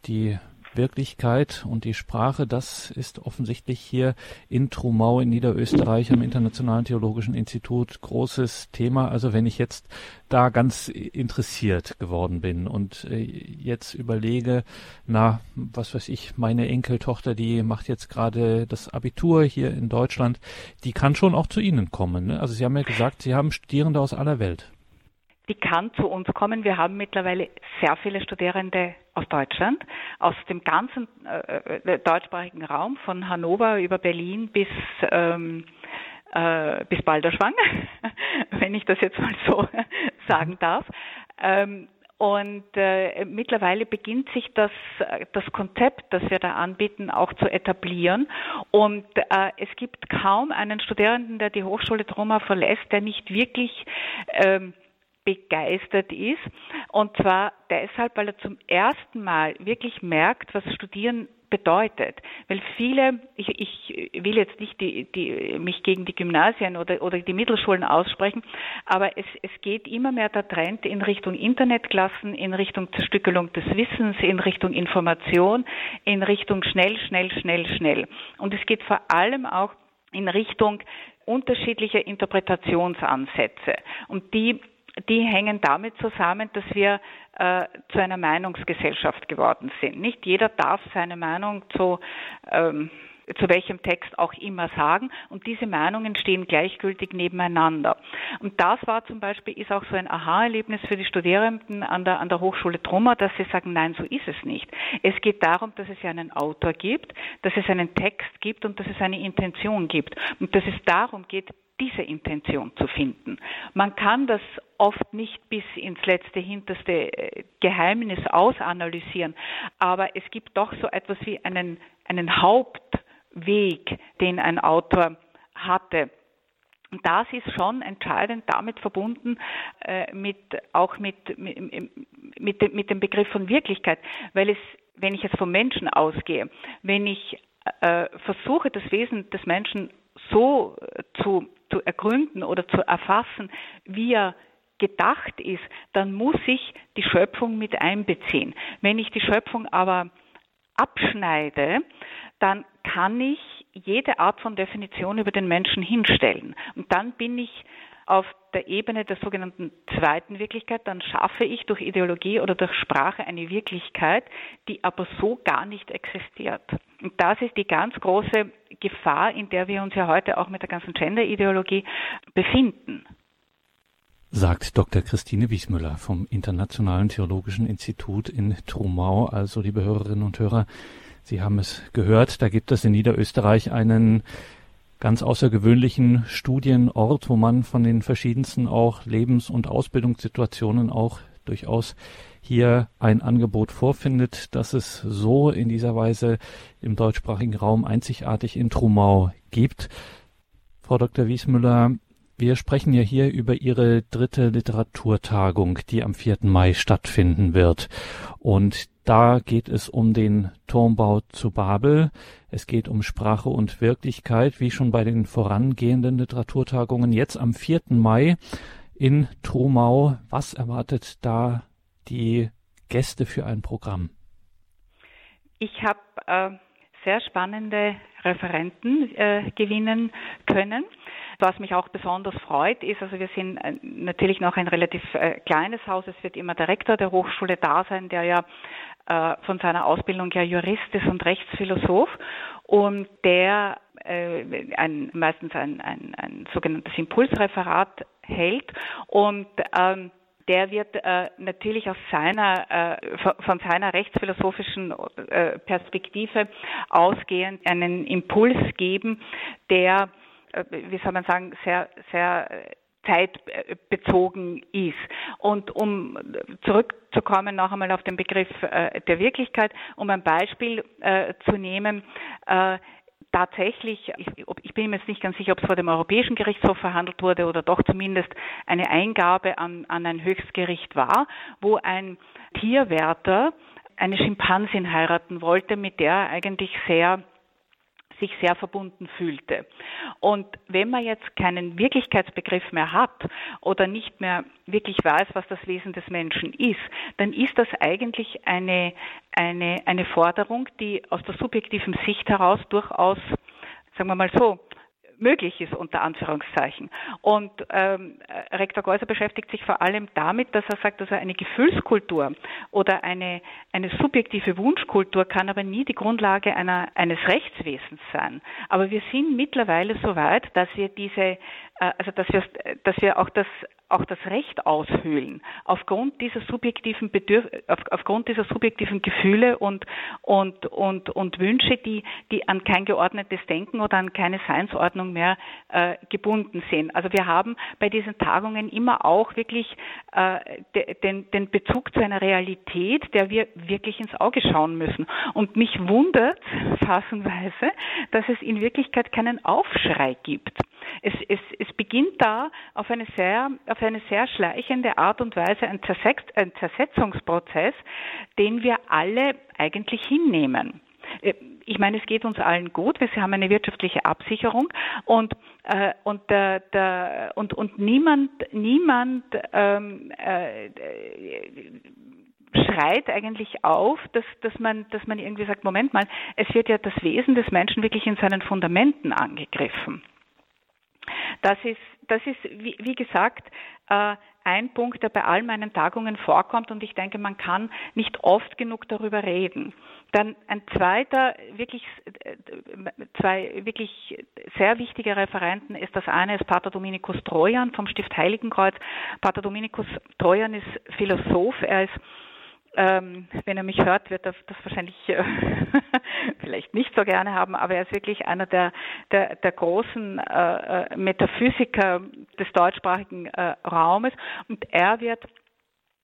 die Wirklichkeit und die Sprache, das ist offensichtlich hier in Trumau in Niederösterreich am Internationalen Theologischen Institut großes Thema. Also wenn ich jetzt da ganz interessiert geworden bin und äh, jetzt überlege, na, was weiß ich, meine Enkeltochter, die macht jetzt gerade das Abitur hier in Deutschland, die kann schon auch zu Ihnen kommen. Ne? Also Sie haben ja gesagt, Sie haben Studierende aus aller Welt die kann zu uns kommen. Wir haben mittlerweile sehr viele Studierende aus Deutschland, aus dem ganzen äh, äh, deutschsprachigen Raum, von Hannover über Berlin bis ähm, äh, bis Balderschwang, wenn ich das jetzt mal so sagen darf. Ähm, und äh, mittlerweile beginnt sich das, das Konzept, das wir da anbieten, auch zu etablieren. Und äh, es gibt kaum einen Studierenden, der die Hochschule Troma verlässt, der nicht wirklich ähm, begeistert ist. Und zwar deshalb, weil er zum ersten Mal wirklich merkt, was Studieren bedeutet. Weil viele, ich, ich will jetzt nicht die, die, mich gegen die Gymnasien oder, oder die Mittelschulen aussprechen, aber es, es geht immer mehr der Trend in Richtung Internetklassen, in Richtung Zerstückelung des Wissens, in Richtung Information, in Richtung schnell, schnell, schnell, schnell. Und es geht vor allem auch in Richtung unterschiedlicher Interpretationsansätze. Und die die hängen damit zusammen, dass wir äh, zu einer Meinungsgesellschaft geworden sind. Nicht jeder darf seine Meinung zu ähm, zu welchem Text auch immer sagen und diese Meinungen stehen gleichgültig nebeneinander. Und das war zum Beispiel, ist auch so ein Aha-Erlebnis für die Studierenden an der, an der Hochschule Trummer, dass sie sagen, nein, so ist es nicht. Es geht darum, dass es ja einen Autor gibt, dass es einen Text gibt und dass es eine Intention gibt und dass es darum geht, diese Intention zu finden. Man kann das oft nicht bis ins letzte hinterste äh, Geheimnis ausanalysieren, aber es gibt doch so etwas wie einen, einen Hauptweg, den ein Autor hatte. Und das ist schon entscheidend damit verbunden, äh, mit, auch mit, mit, mit, mit dem Begriff von Wirklichkeit, weil es, wenn ich jetzt vom Menschen ausgehe, wenn ich äh, versuche, das Wesen des Menschen so zu, zu ergründen oder zu erfassen, wie er gedacht ist, dann muss ich die Schöpfung mit einbeziehen. Wenn ich die Schöpfung aber abschneide, dann kann ich jede Art von Definition über den Menschen hinstellen. Und dann bin ich auf der Ebene der sogenannten zweiten Wirklichkeit, dann schaffe ich durch Ideologie oder durch Sprache eine Wirklichkeit, die aber so gar nicht existiert. Und das ist die ganz große Gefahr, in der wir uns ja heute auch mit der ganzen Gender-Ideologie befinden. Sagt Dr. Christine Wiesmüller vom Internationalen Theologischen Institut in Trumau. Also, liebe Hörerinnen und Hörer, Sie haben es gehört, da gibt es in Niederösterreich einen ganz außergewöhnlichen Studienort, wo man von den verschiedensten auch Lebens- und Ausbildungssituationen auch durchaus hier ein Angebot vorfindet, das es so in dieser Weise im deutschsprachigen Raum einzigartig in Trumau gibt. Frau Dr. Wiesmüller, wir sprechen ja hier über Ihre dritte Literaturtagung, die am 4. Mai stattfinden wird. Und da geht es um den Turmbau zu Babel. Es geht um Sprache und Wirklichkeit, wie schon bei den vorangehenden Literaturtagungen. Jetzt am 4. Mai in Trumau. Was erwartet da die Gäste für ein Programm? Ich habe äh, sehr spannende Referenten äh, gewinnen können. Was mich auch besonders freut, ist, also wir sind äh, natürlich noch ein relativ äh, kleines Haus. Es wird immer der Rektor der Hochschule da sein, der ja äh, von seiner Ausbildung ja Jurist ist und Rechtsphilosoph und der ein, meistens ein, ein, ein sogenanntes Impulsreferat hält und ähm, der wird äh, natürlich aus seiner, äh, von seiner rechtsphilosophischen äh, Perspektive ausgehend einen Impuls geben, der, wie soll man sagen, sehr, sehr zeitbezogen ist. Und um zurückzukommen noch einmal auf den Begriff äh, der Wirklichkeit, um ein Beispiel äh, zu nehmen, äh, tatsächlich, ich, ich, bin mir jetzt nicht ganz sicher, ob es vor dem Europäischen Gerichtshof verhandelt wurde oder doch zumindest eine Eingabe an, an ein Höchstgericht war, wo ein Tierwärter eine Schimpansin heiraten wollte, mit der er eigentlich sehr sich sehr verbunden fühlte. Und wenn man jetzt keinen Wirklichkeitsbegriff mehr hat oder nicht mehr wirklich weiß, was das Wesen des Menschen ist, dann ist das eigentlich eine, eine, eine Forderung, die aus der subjektiven Sicht heraus durchaus, sagen wir mal so, möglich ist, unter Anführungszeichen. Und ähm, Rektor Geuser beschäftigt sich vor allem damit, dass er sagt, dass er eine Gefühlskultur oder eine, eine subjektive Wunschkultur kann aber nie die Grundlage einer, eines Rechtswesens sein. Aber wir sind mittlerweile so weit, dass wir diese, äh, also dass wir, dass wir auch das auch das Recht aushöhlen, aufgrund dieser subjektiven Bedürf auf, aufgrund dieser subjektiven Gefühle und, und, und, und Wünsche, die, die an kein geordnetes Denken oder an keine Seinsordnung mehr äh, gebunden sind. Also wir haben bei diesen Tagungen immer auch wirklich äh, de, den, den Bezug zu einer Realität, der wir wirklich ins Auge schauen müssen. Und mich wundert fassenweise, dass es in Wirklichkeit keinen Aufschrei gibt. Es, es, es beginnt da auf eine sehr, auf eine sehr schleichende Art und Weise ein, Zersetz, ein Zersetzungsprozess, den wir alle eigentlich hinnehmen äh, ich meine, es geht uns allen gut. Wir haben eine wirtschaftliche Absicherung und äh, und der, der, und und niemand niemand ähm, äh, schreit eigentlich auf, dass dass man dass man irgendwie sagt, Moment mal, es wird ja das Wesen des Menschen wirklich in seinen Fundamenten angegriffen. Das ist, das ist wie, wie gesagt, äh, ein Punkt, der bei all meinen Tagungen vorkommt und ich denke, man kann nicht oft genug darüber reden. Dann ein zweiter, wirklich, äh, zwei wirklich sehr wichtige Referenten ist das eine ist Pater Dominikus Trojan vom Stift Heiligenkreuz. Pater Dominikus Trojan ist Philosoph, er ist ähm, wenn er mich hört, wird er das wahrscheinlich äh, nicht so gerne haben, aber er ist wirklich einer der, der, der großen äh, äh Metaphysiker des deutschsprachigen äh, Raumes und er wird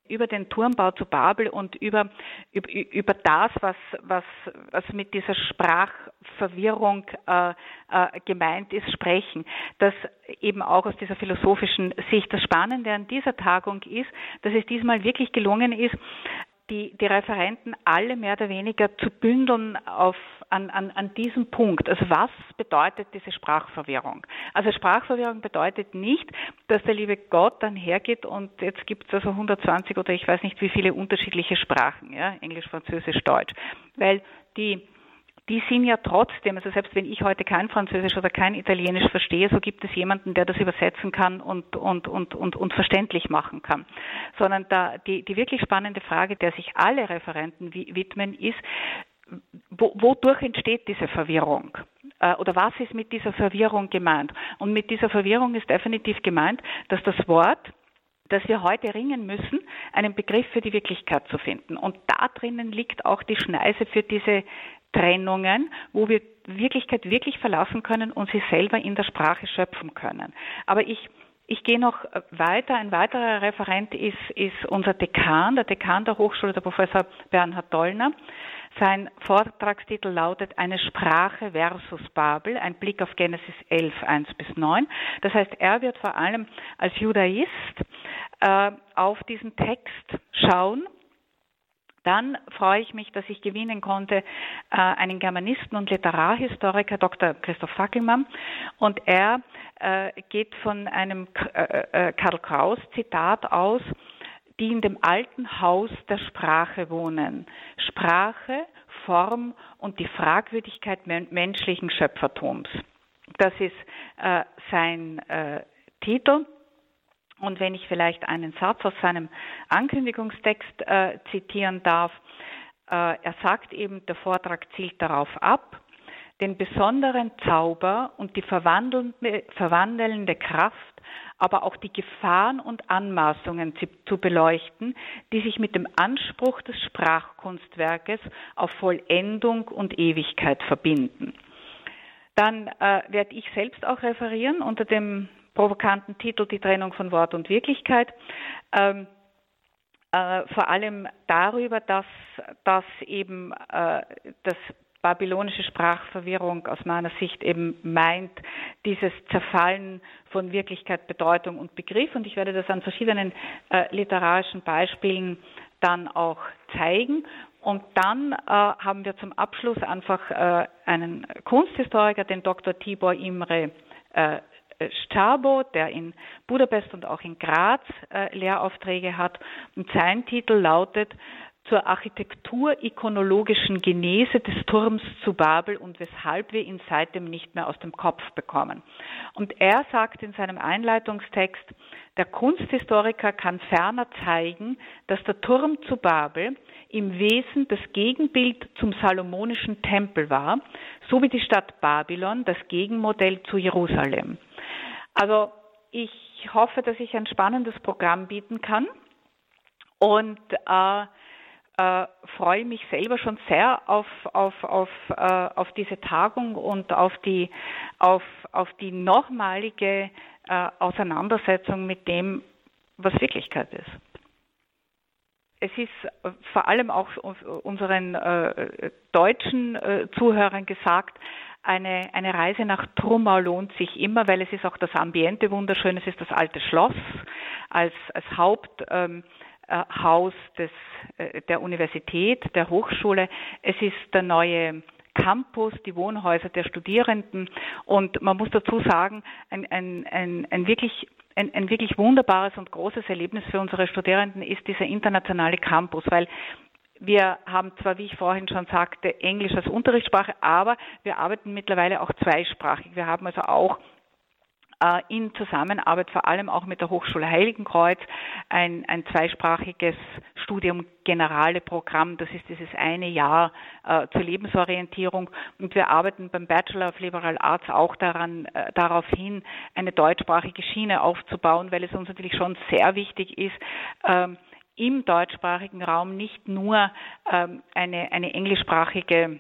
über den Turmbau zu Babel und über, über, über das, was, was, was mit dieser Sprachverwirrung äh, äh, gemeint ist, sprechen. Das eben auch aus dieser philosophischen Sicht. Das Spannende an dieser Tagung ist, dass es diesmal wirklich gelungen ist, die, die Referenten alle mehr oder weniger zu bündeln auf, an, an, an diesem Punkt. Also was bedeutet diese Sprachverwirrung? Also Sprachverwirrung bedeutet nicht, dass der liebe Gott dann hergeht und jetzt gibt es also 120 oder ich weiß nicht wie viele unterschiedliche Sprachen, ja, Englisch, Französisch, Deutsch, weil die die sind ja trotzdem, also selbst wenn ich heute kein Französisch oder kein Italienisch verstehe, so gibt es jemanden, der das übersetzen kann und, und, und, und, und verständlich machen kann. Sondern da, die, die wirklich spannende Frage, der sich alle Referenten widmen, ist, wo, wodurch entsteht diese Verwirrung? Äh, oder was ist mit dieser Verwirrung gemeint? Und mit dieser Verwirrung ist definitiv gemeint, dass das Wort dass wir heute ringen müssen, einen Begriff für die Wirklichkeit zu finden. Und da drinnen liegt auch die Schneise für diese Trennungen, wo wir Wirklichkeit wirklich verlassen können und sie selber in der Sprache schöpfen können. Aber ich ich gehe noch weiter. Ein weiterer Referent ist, ist unser Dekan, der Dekan der Hochschule, der Professor Bernhard Dollner. Sein Vortragstitel lautet Eine Sprache versus Babel, ein Blick auf Genesis 11, 1 bis 9. Das heißt, er wird vor allem als Judaist äh, auf diesen Text schauen dann freue ich mich, dass ich gewinnen konnte äh, einen Germanisten und Literarhistoriker, Dr. Christoph Fackelmann. Und er äh, geht von einem äh, Karl Kraus Zitat aus, die in dem alten Haus der Sprache wohnen. Sprache, Form und die Fragwürdigkeit menschlichen Schöpfertums. Das ist sein Titel. Und wenn ich vielleicht einen Satz aus seinem Ankündigungstext äh, zitieren darf, äh, er sagt eben, der Vortrag zielt darauf ab, den besonderen Zauber und die verwandelnde Kraft, aber auch die Gefahren und Anmaßungen zu beleuchten, die sich mit dem Anspruch des Sprachkunstwerkes auf Vollendung und Ewigkeit verbinden. Dann äh, werde ich selbst auch referieren unter dem provokanten Titel Die Trennung von Wort und Wirklichkeit. Ähm, äh, vor allem darüber, dass, dass eben äh, das babylonische Sprachverwirrung aus meiner Sicht eben meint, dieses Zerfallen von Wirklichkeit, Bedeutung und Begriff. Und ich werde das an verschiedenen äh, literarischen Beispielen dann auch zeigen. Und dann äh, haben wir zum Abschluss einfach äh, einen Kunsthistoriker, den Dr. Tibor Imre äh, Stabo, der in Budapest und auch in Graz äh, Lehraufträge hat. Und sein Titel lautet zur architektur-ikonologischen Genese des Turms zu Babel und weshalb wir ihn seitdem nicht mehr aus dem Kopf bekommen. Und er sagt in seinem Einleitungstext, der Kunsthistoriker kann ferner zeigen, dass der Turm zu Babel im Wesen das Gegenbild zum salomonischen Tempel war, so wie die Stadt Babylon das Gegenmodell zu Jerusalem. Also ich hoffe, dass ich ein spannendes Programm bieten kann und äh, äh, freue mich selber schon sehr auf, auf, auf, äh, auf diese Tagung und auf die, auf, auf die nochmalige äh, Auseinandersetzung mit dem, was Wirklichkeit ist. Es ist vor allem auch unseren äh, deutschen äh, Zuhörern gesagt, eine, eine Reise nach Trumau lohnt sich immer, weil es ist auch das Ambiente wunderschön. Es ist das alte Schloss als, als Haupthaus ähm, äh, des, äh, der Universität, der Hochschule. Es ist der neue Campus, die Wohnhäuser der Studierenden. Und man muss dazu sagen, ein, ein, ein, ein wirklich ein, ein, wirklich wunderbares und großes Erlebnis für unsere Studierenden ist dieser internationale Campus, weil wir haben zwar, wie ich vorhin schon sagte, Englisch als Unterrichtssprache, aber wir arbeiten mittlerweile auch zweisprachig. Wir haben also auch äh, in Zusammenarbeit vor allem auch mit der Hochschule Heiligenkreuz ein, ein zweisprachiges Studium Generale Programm. Das ist dieses eine Jahr äh, zur Lebensorientierung. Und wir arbeiten beim Bachelor of Liberal Arts auch daran, äh, darauf hin, eine deutschsprachige Schiene aufzubauen, weil es uns natürlich schon sehr wichtig ist, ähm, im deutschsprachigen Raum nicht nur ähm, eine, eine englischsprachige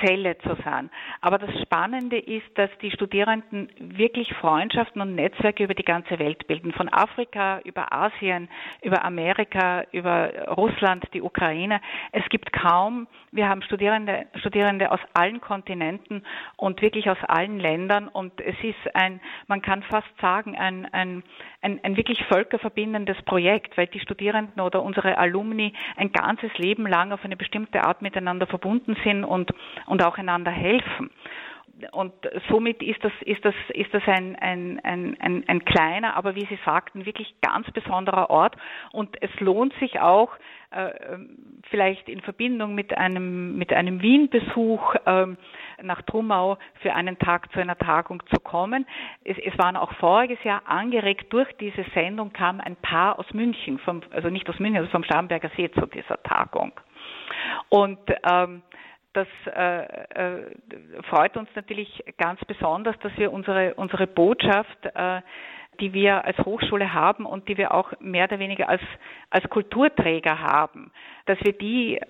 Zelle zu sein. Aber das Spannende ist, dass die Studierenden wirklich Freundschaften und Netzwerke über die ganze Welt bilden. Von Afrika über Asien, über Amerika, über Russland, die Ukraine. Es gibt kaum, wir haben Studierende, Studierende aus allen Kontinenten und wirklich aus allen Ländern. Und es ist ein, man kann fast sagen, ein, ein, ein, ein wirklich völkerverbindendes Projekt, weil die Studierenden oder unsere Alumni ein ganzes Leben lang auf eine bestimmte Art miteinander verbunden sind und und auch einander helfen. Und somit ist das, ist das, ist das ein, ein, ein, ein, ein kleiner, aber wie Sie sagten, wirklich ganz besonderer Ort. Und es lohnt sich auch, äh, vielleicht in Verbindung mit einem, mit einem Wien-Besuch äh, nach Trumau für einen Tag zu einer Tagung zu kommen. Es, es waren auch voriges Jahr angeregt durch diese Sendung kam ein Paar aus München, vom, also nicht aus München, also vom Starnberger See zu dieser Tagung. Und ähm, das äh, äh, freut uns natürlich ganz besonders, dass wir unsere, unsere Botschaft, äh, die wir als Hochschule haben und die wir auch mehr oder weniger als, als Kulturträger haben, dass wir die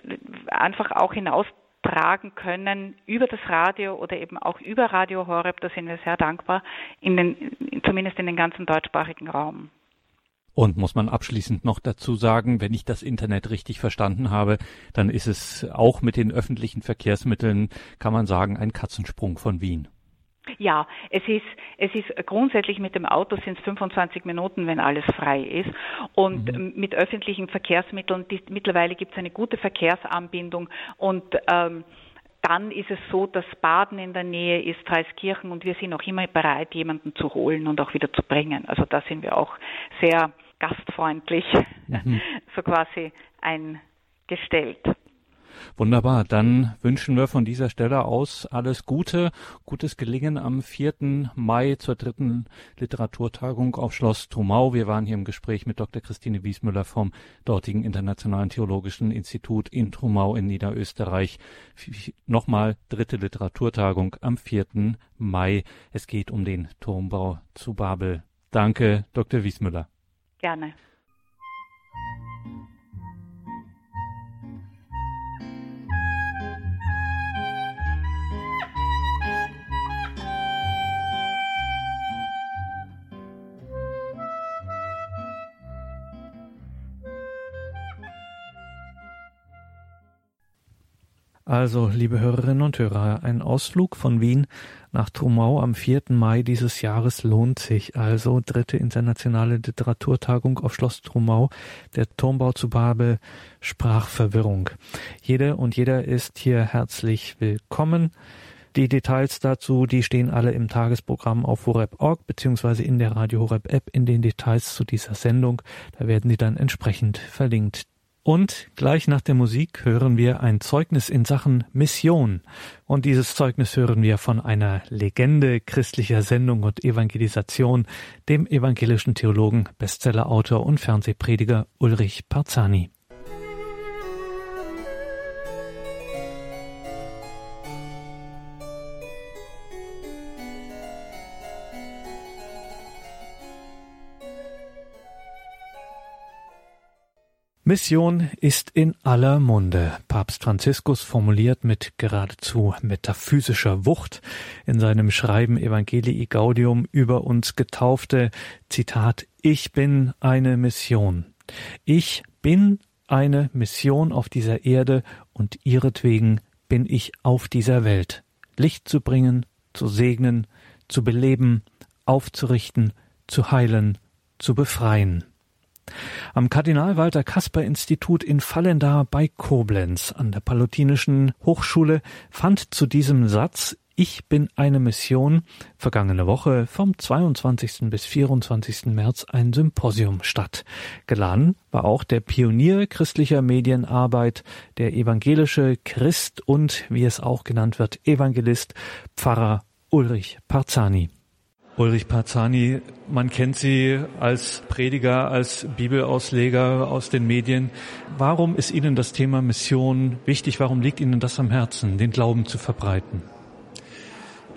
einfach auch hinaustragen können über das Radio oder eben auch über Radio Horeb. Da sind wir sehr dankbar, in den, zumindest in den ganzen deutschsprachigen Raum. Und muss man abschließend noch dazu sagen, wenn ich das Internet richtig verstanden habe, dann ist es auch mit den öffentlichen Verkehrsmitteln, kann man sagen, ein Katzensprung von Wien. Ja, es ist, es ist grundsätzlich mit dem Auto sind es 25 Minuten, wenn alles frei ist. Und mhm. mit öffentlichen Verkehrsmitteln, die, mittlerweile gibt es eine gute Verkehrsanbindung und ähm, dann ist es so, dass Baden in der Nähe ist, Dreiskirchen und wir sind auch immer bereit, jemanden zu holen und auch wieder zu bringen. Also da sind wir auch sehr gastfreundlich mhm. so quasi eingestellt. Wunderbar, dann wünschen wir von dieser Stelle aus alles Gute, gutes Gelingen am 4. Mai zur dritten Literaturtagung auf Schloss Trumau. Wir waren hier im Gespräch mit Dr. Christine Wiesmüller vom dortigen Internationalen Theologischen Institut in Trumau in Niederösterreich. Nochmal dritte Literaturtagung am 4. Mai. Es geht um den Turmbau zu Babel. Danke, Dr. Wiesmüller. Gerne. Also, liebe Hörerinnen und Hörer, ein Ausflug von Wien nach Trumau am 4. Mai dieses Jahres lohnt sich. Also, dritte internationale Literaturtagung auf Schloss Trumau, der Turmbau zu Babel, Sprachverwirrung. Jede und jeder ist hier herzlich willkommen. Die Details dazu, die stehen alle im Tagesprogramm auf horeb.org beziehungsweise in der Radio Horeb App in den Details zu dieser Sendung. Da werden die dann entsprechend verlinkt. Und gleich nach der Musik hören wir ein Zeugnis in Sachen Mission. Und dieses Zeugnis hören wir von einer Legende christlicher Sendung und Evangelisation, dem evangelischen Theologen, Bestsellerautor und Fernsehprediger Ulrich Parzani. Mission ist in aller Munde. Papst Franziskus formuliert mit geradezu metaphysischer Wucht in seinem Schreiben Evangelii Gaudium über uns Getaufte, Zitat, Ich bin eine Mission. Ich bin eine Mission auf dieser Erde und ihretwegen bin ich auf dieser Welt. Licht zu bringen, zu segnen, zu beleben, aufzurichten, zu heilen, zu befreien. Am Kardinal Walter Kasper Institut in Vallendar bei Koblenz an der Palutinischen Hochschule fand zu diesem Satz ich bin eine Mission vergangene Woche vom 22. bis 24. März ein Symposium statt. Geladen war auch der Pionier christlicher Medienarbeit, der evangelische Christ und, wie es auch genannt wird, Evangelist Pfarrer Ulrich Parzani. Ulrich Parzani, man kennt Sie als Prediger, als Bibelausleger aus den Medien. Warum ist Ihnen das Thema Mission wichtig? Warum liegt Ihnen das am Herzen, den Glauben zu verbreiten?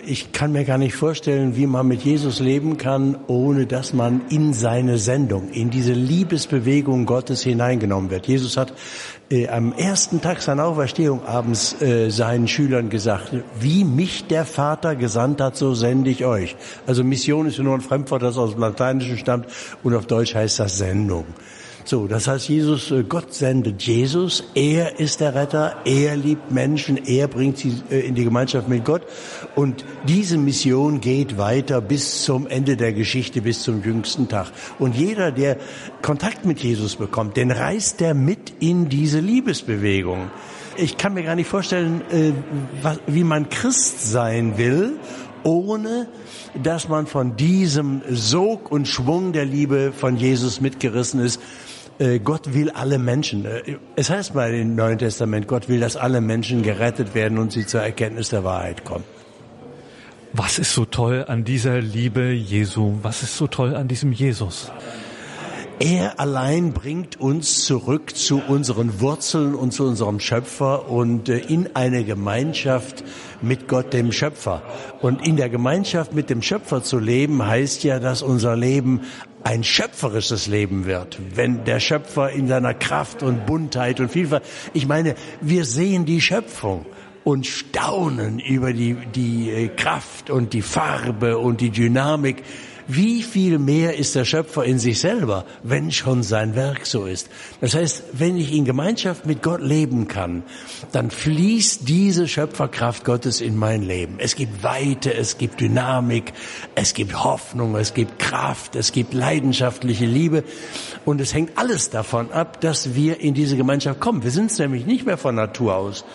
Ich kann mir gar nicht vorstellen, wie man mit Jesus leben kann, ohne dass man in seine Sendung, in diese Liebesbewegung Gottes hineingenommen wird. Jesus hat äh, am ersten Tag seiner Auferstehung abends äh, seinen Schülern gesagt, wie mich der Vater gesandt hat, so sende ich euch. Also Mission ist nur ein Fremdwort, das aus dem Lateinischen stammt und auf Deutsch heißt das Sendung. So, das heißt, Jesus, äh, Gott sendet Jesus, er ist der Retter, er liebt Menschen, er bringt sie äh, in die Gemeinschaft mit Gott. Und diese Mission geht weiter bis zum Ende der Geschichte, bis zum jüngsten Tag. Und jeder, der Kontakt mit Jesus bekommt, den reißt er mit in diese Liebesbewegung. Ich kann mir gar nicht vorstellen, äh, wie man Christ sein will, ohne dass man von diesem Sog und Schwung der Liebe von Jesus mitgerissen ist Gott will alle Menschen. Äh, es heißt mal im Neuen Testament, Gott will, dass alle Menschen gerettet werden und sie zur Erkenntnis der Wahrheit kommen. Was ist so toll an dieser Liebe Jesu? Was ist so toll an diesem Jesus? Er allein bringt uns zurück zu unseren Wurzeln und zu unserem Schöpfer und äh, in eine Gemeinschaft mit Gott, dem Schöpfer. Und in der Gemeinschaft mit dem Schöpfer zu leben, heißt ja, dass unser Leben ein schöpferisches Leben wird, wenn der Schöpfer in seiner Kraft und Buntheit und Vielfalt, ich meine, wir sehen die Schöpfung und staunen über die, die äh, Kraft und die Farbe und die Dynamik wie viel mehr ist der Schöpfer in sich selber, wenn schon sein Werk so ist? Das heißt, wenn ich in Gemeinschaft mit Gott leben kann, dann fließt diese Schöpferkraft Gottes in mein Leben. Es gibt Weite, es gibt Dynamik, es gibt Hoffnung, es gibt Kraft, es gibt leidenschaftliche Liebe. Und es hängt alles davon ab, dass wir in diese Gemeinschaft kommen. Wir sind es nämlich nicht mehr von Natur aus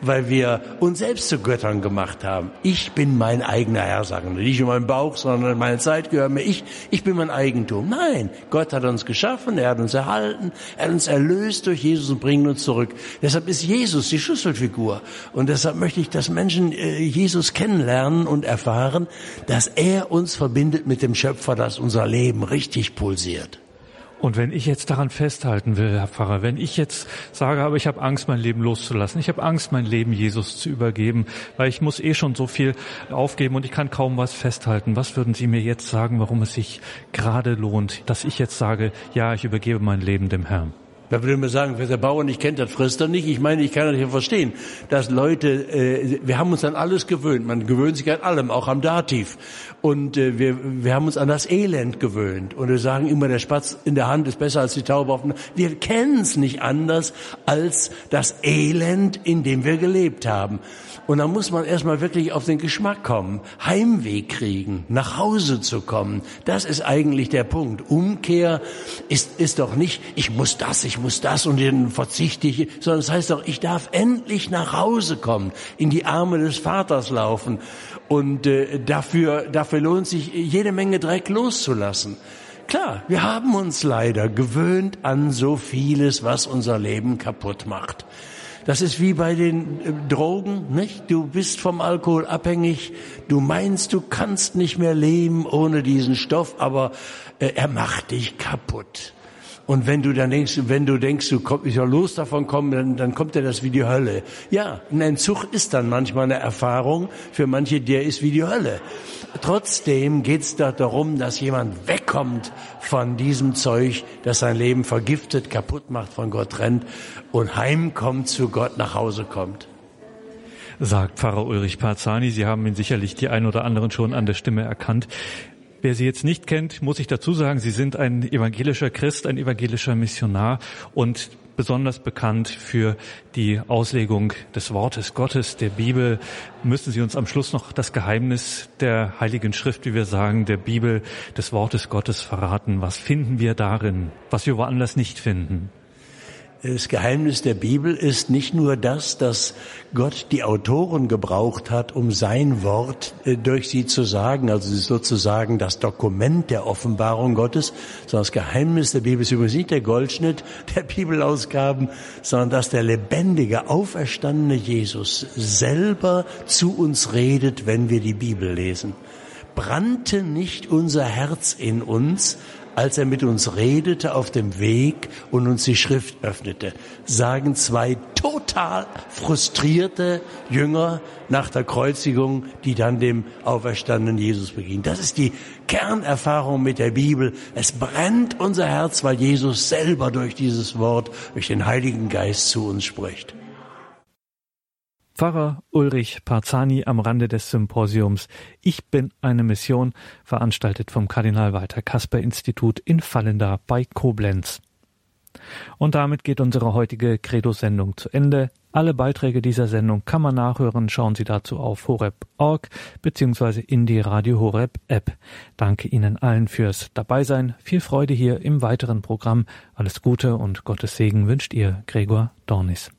weil wir uns selbst zu Göttern gemacht haben. Ich bin mein eigener Herr, sagen wir. Nicht in meinem Bauch, sondern meine Zeit gehört mir. Ich, ich bin mein Eigentum. Nein, Gott hat uns geschaffen, er hat uns erhalten, er hat uns erlöst durch Jesus und bringt uns zurück. Deshalb ist Jesus die Schlüsselfigur. Und deshalb möchte ich, dass Menschen äh, Jesus kennenlernen und erfahren, dass er uns verbindet mit dem Schöpfer, dass unser Leben richtig pulsiert. Und wenn ich jetzt daran festhalten will, Herr Pfarrer, wenn ich jetzt sage, aber ich habe Angst, mein Leben loszulassen, ich habe Angst, mein Leben Jesus zu übergeben, weil ich muss eh schon so viel aufgeben und ich kann kaum was festhalten, was würden Sie mir jetzt sagen, warum es sich gerade lohnt, dass ich jetzt sage, ja, ich übergebe mein Leben dem Herrn? Wer würde mir sagen, wer der Bauer nicht kennt, das frisst er nicht. Ich meine, ich kann das hier verstehen, dass Leute, äh, wir haben uns an alles gewöhnt. Man gewöhnt sich an allem, auch am Dativ. Und äh, wir, wir haben uns an das Elend gewöhnt. Und wir sagen immer, der Spatz in der Hand ist besser als die Taube auf dem... Wir kennen es nicht anders als das Elend, in dem wir gelebt haben. Und dann muss man erstmal wirklich auf den Geschmack kommen, Heimweh kriegen, nach Hause zu kommen. Das ist eigentlich der Punkt. Umkehr ist, ist doch nicht, ich muss das, ich muss das und dann verzichte ich, sondern es das heißt doch, ich darf endlich nach Hause kommen, in die Arme des Vaters laufen. Und äh, dafür, dafür lohnt sich jede Menge Dreck loszulassen. Klar, wir haben uns leider gewöhnt an so vieles, was unser Leben kaputt macht. Das ist wie bei den äh, Drogen, nicht? Du bist vom Alkohol abhängig. Du meinst, du kannst nicht mehr leben ohne diesen Stoff, aber äh, er macht dich kaputt. Und wenn du dann denkst, wenn du denkst, du kommst, ich soll los davon kommen, dann, dann kommt dir das wie die Hölle. Ja, ein Entzug ist dann manchmal eine Erfahrung. Für manche, der ist wie die Hölle. Trotzdem geht es da darum, dass jemand wegkommt von diesem Zeug, das sein Leben vergiftet, kaputt macht, von Gott trennt und heimkommt zu Gott, nach Hause kommt sagt Pfarrer Ulrich Parzani. Sie haben ihn sicherlich die ein oder anderen schon an der Stimme erkannt. Wer Sie jetzt nicht kennt, muss ich dazu sagen, Sie sind ein evangelischer Christ, ein evangelischer Missionar und besonders bekannt für die Auslegung des Wortes Gottes, der Bibel. Müssen Sie uns am Schluss noch das Geheimnis der Heiligen Schrift, wie wir sagen, der Bibel, des Wortes Gottes verraten? Was finden wir darin, was wir woanders nicht finden? Das Geheimnis der Bibel ist nicht nur das, dass Gott die Autoren gebraucht hat, um sein Wort äh, durch sie zu sagen, also sozusagen das Dokument der Offenbarung Gottes, sondern das Geheimnis der Bibel ist übrigens nicht der Goldschnitt der Bibelausgaben, sondern dass der lebendige, auferstandene Jesus selber zu uns redet, wenn wir die Bibel lesen. Brannte nicht unser Herz in uns, als er mit uns redete auf dem Weg und uns die Schrift öffnete, sagen zwei total frustrierte Jünger nach der Kreuzigung, die dann dem auferstandenen Jesus begingen. Das ist die Kernerfahrung mit der Bibel. Es brennt unser Herz, weil Jesus selber durch dieses Wort, durch den Heiligen Geist zu uns spricht. Pfarrer Ulrich Parzani am Rande des Symposiums Ich bin eine Mission, veranstaltet vom Kardinal Walter Kasper Institut in Fallenda bei Koblenz. Und damit geht unsere heutige Credo-Sendung zu Ende. Alle Beiträge dieser Sendung kann man nachhören. Schauen Sie dazu auf horeb.org bzw. in die Radio Horeb App. Danke Ihnen allen fürs Dabeisein. Viel Freude hier im weiteren Programm. Alles Gute und Gottes Segen wünscht Ihr Gregor Dornis.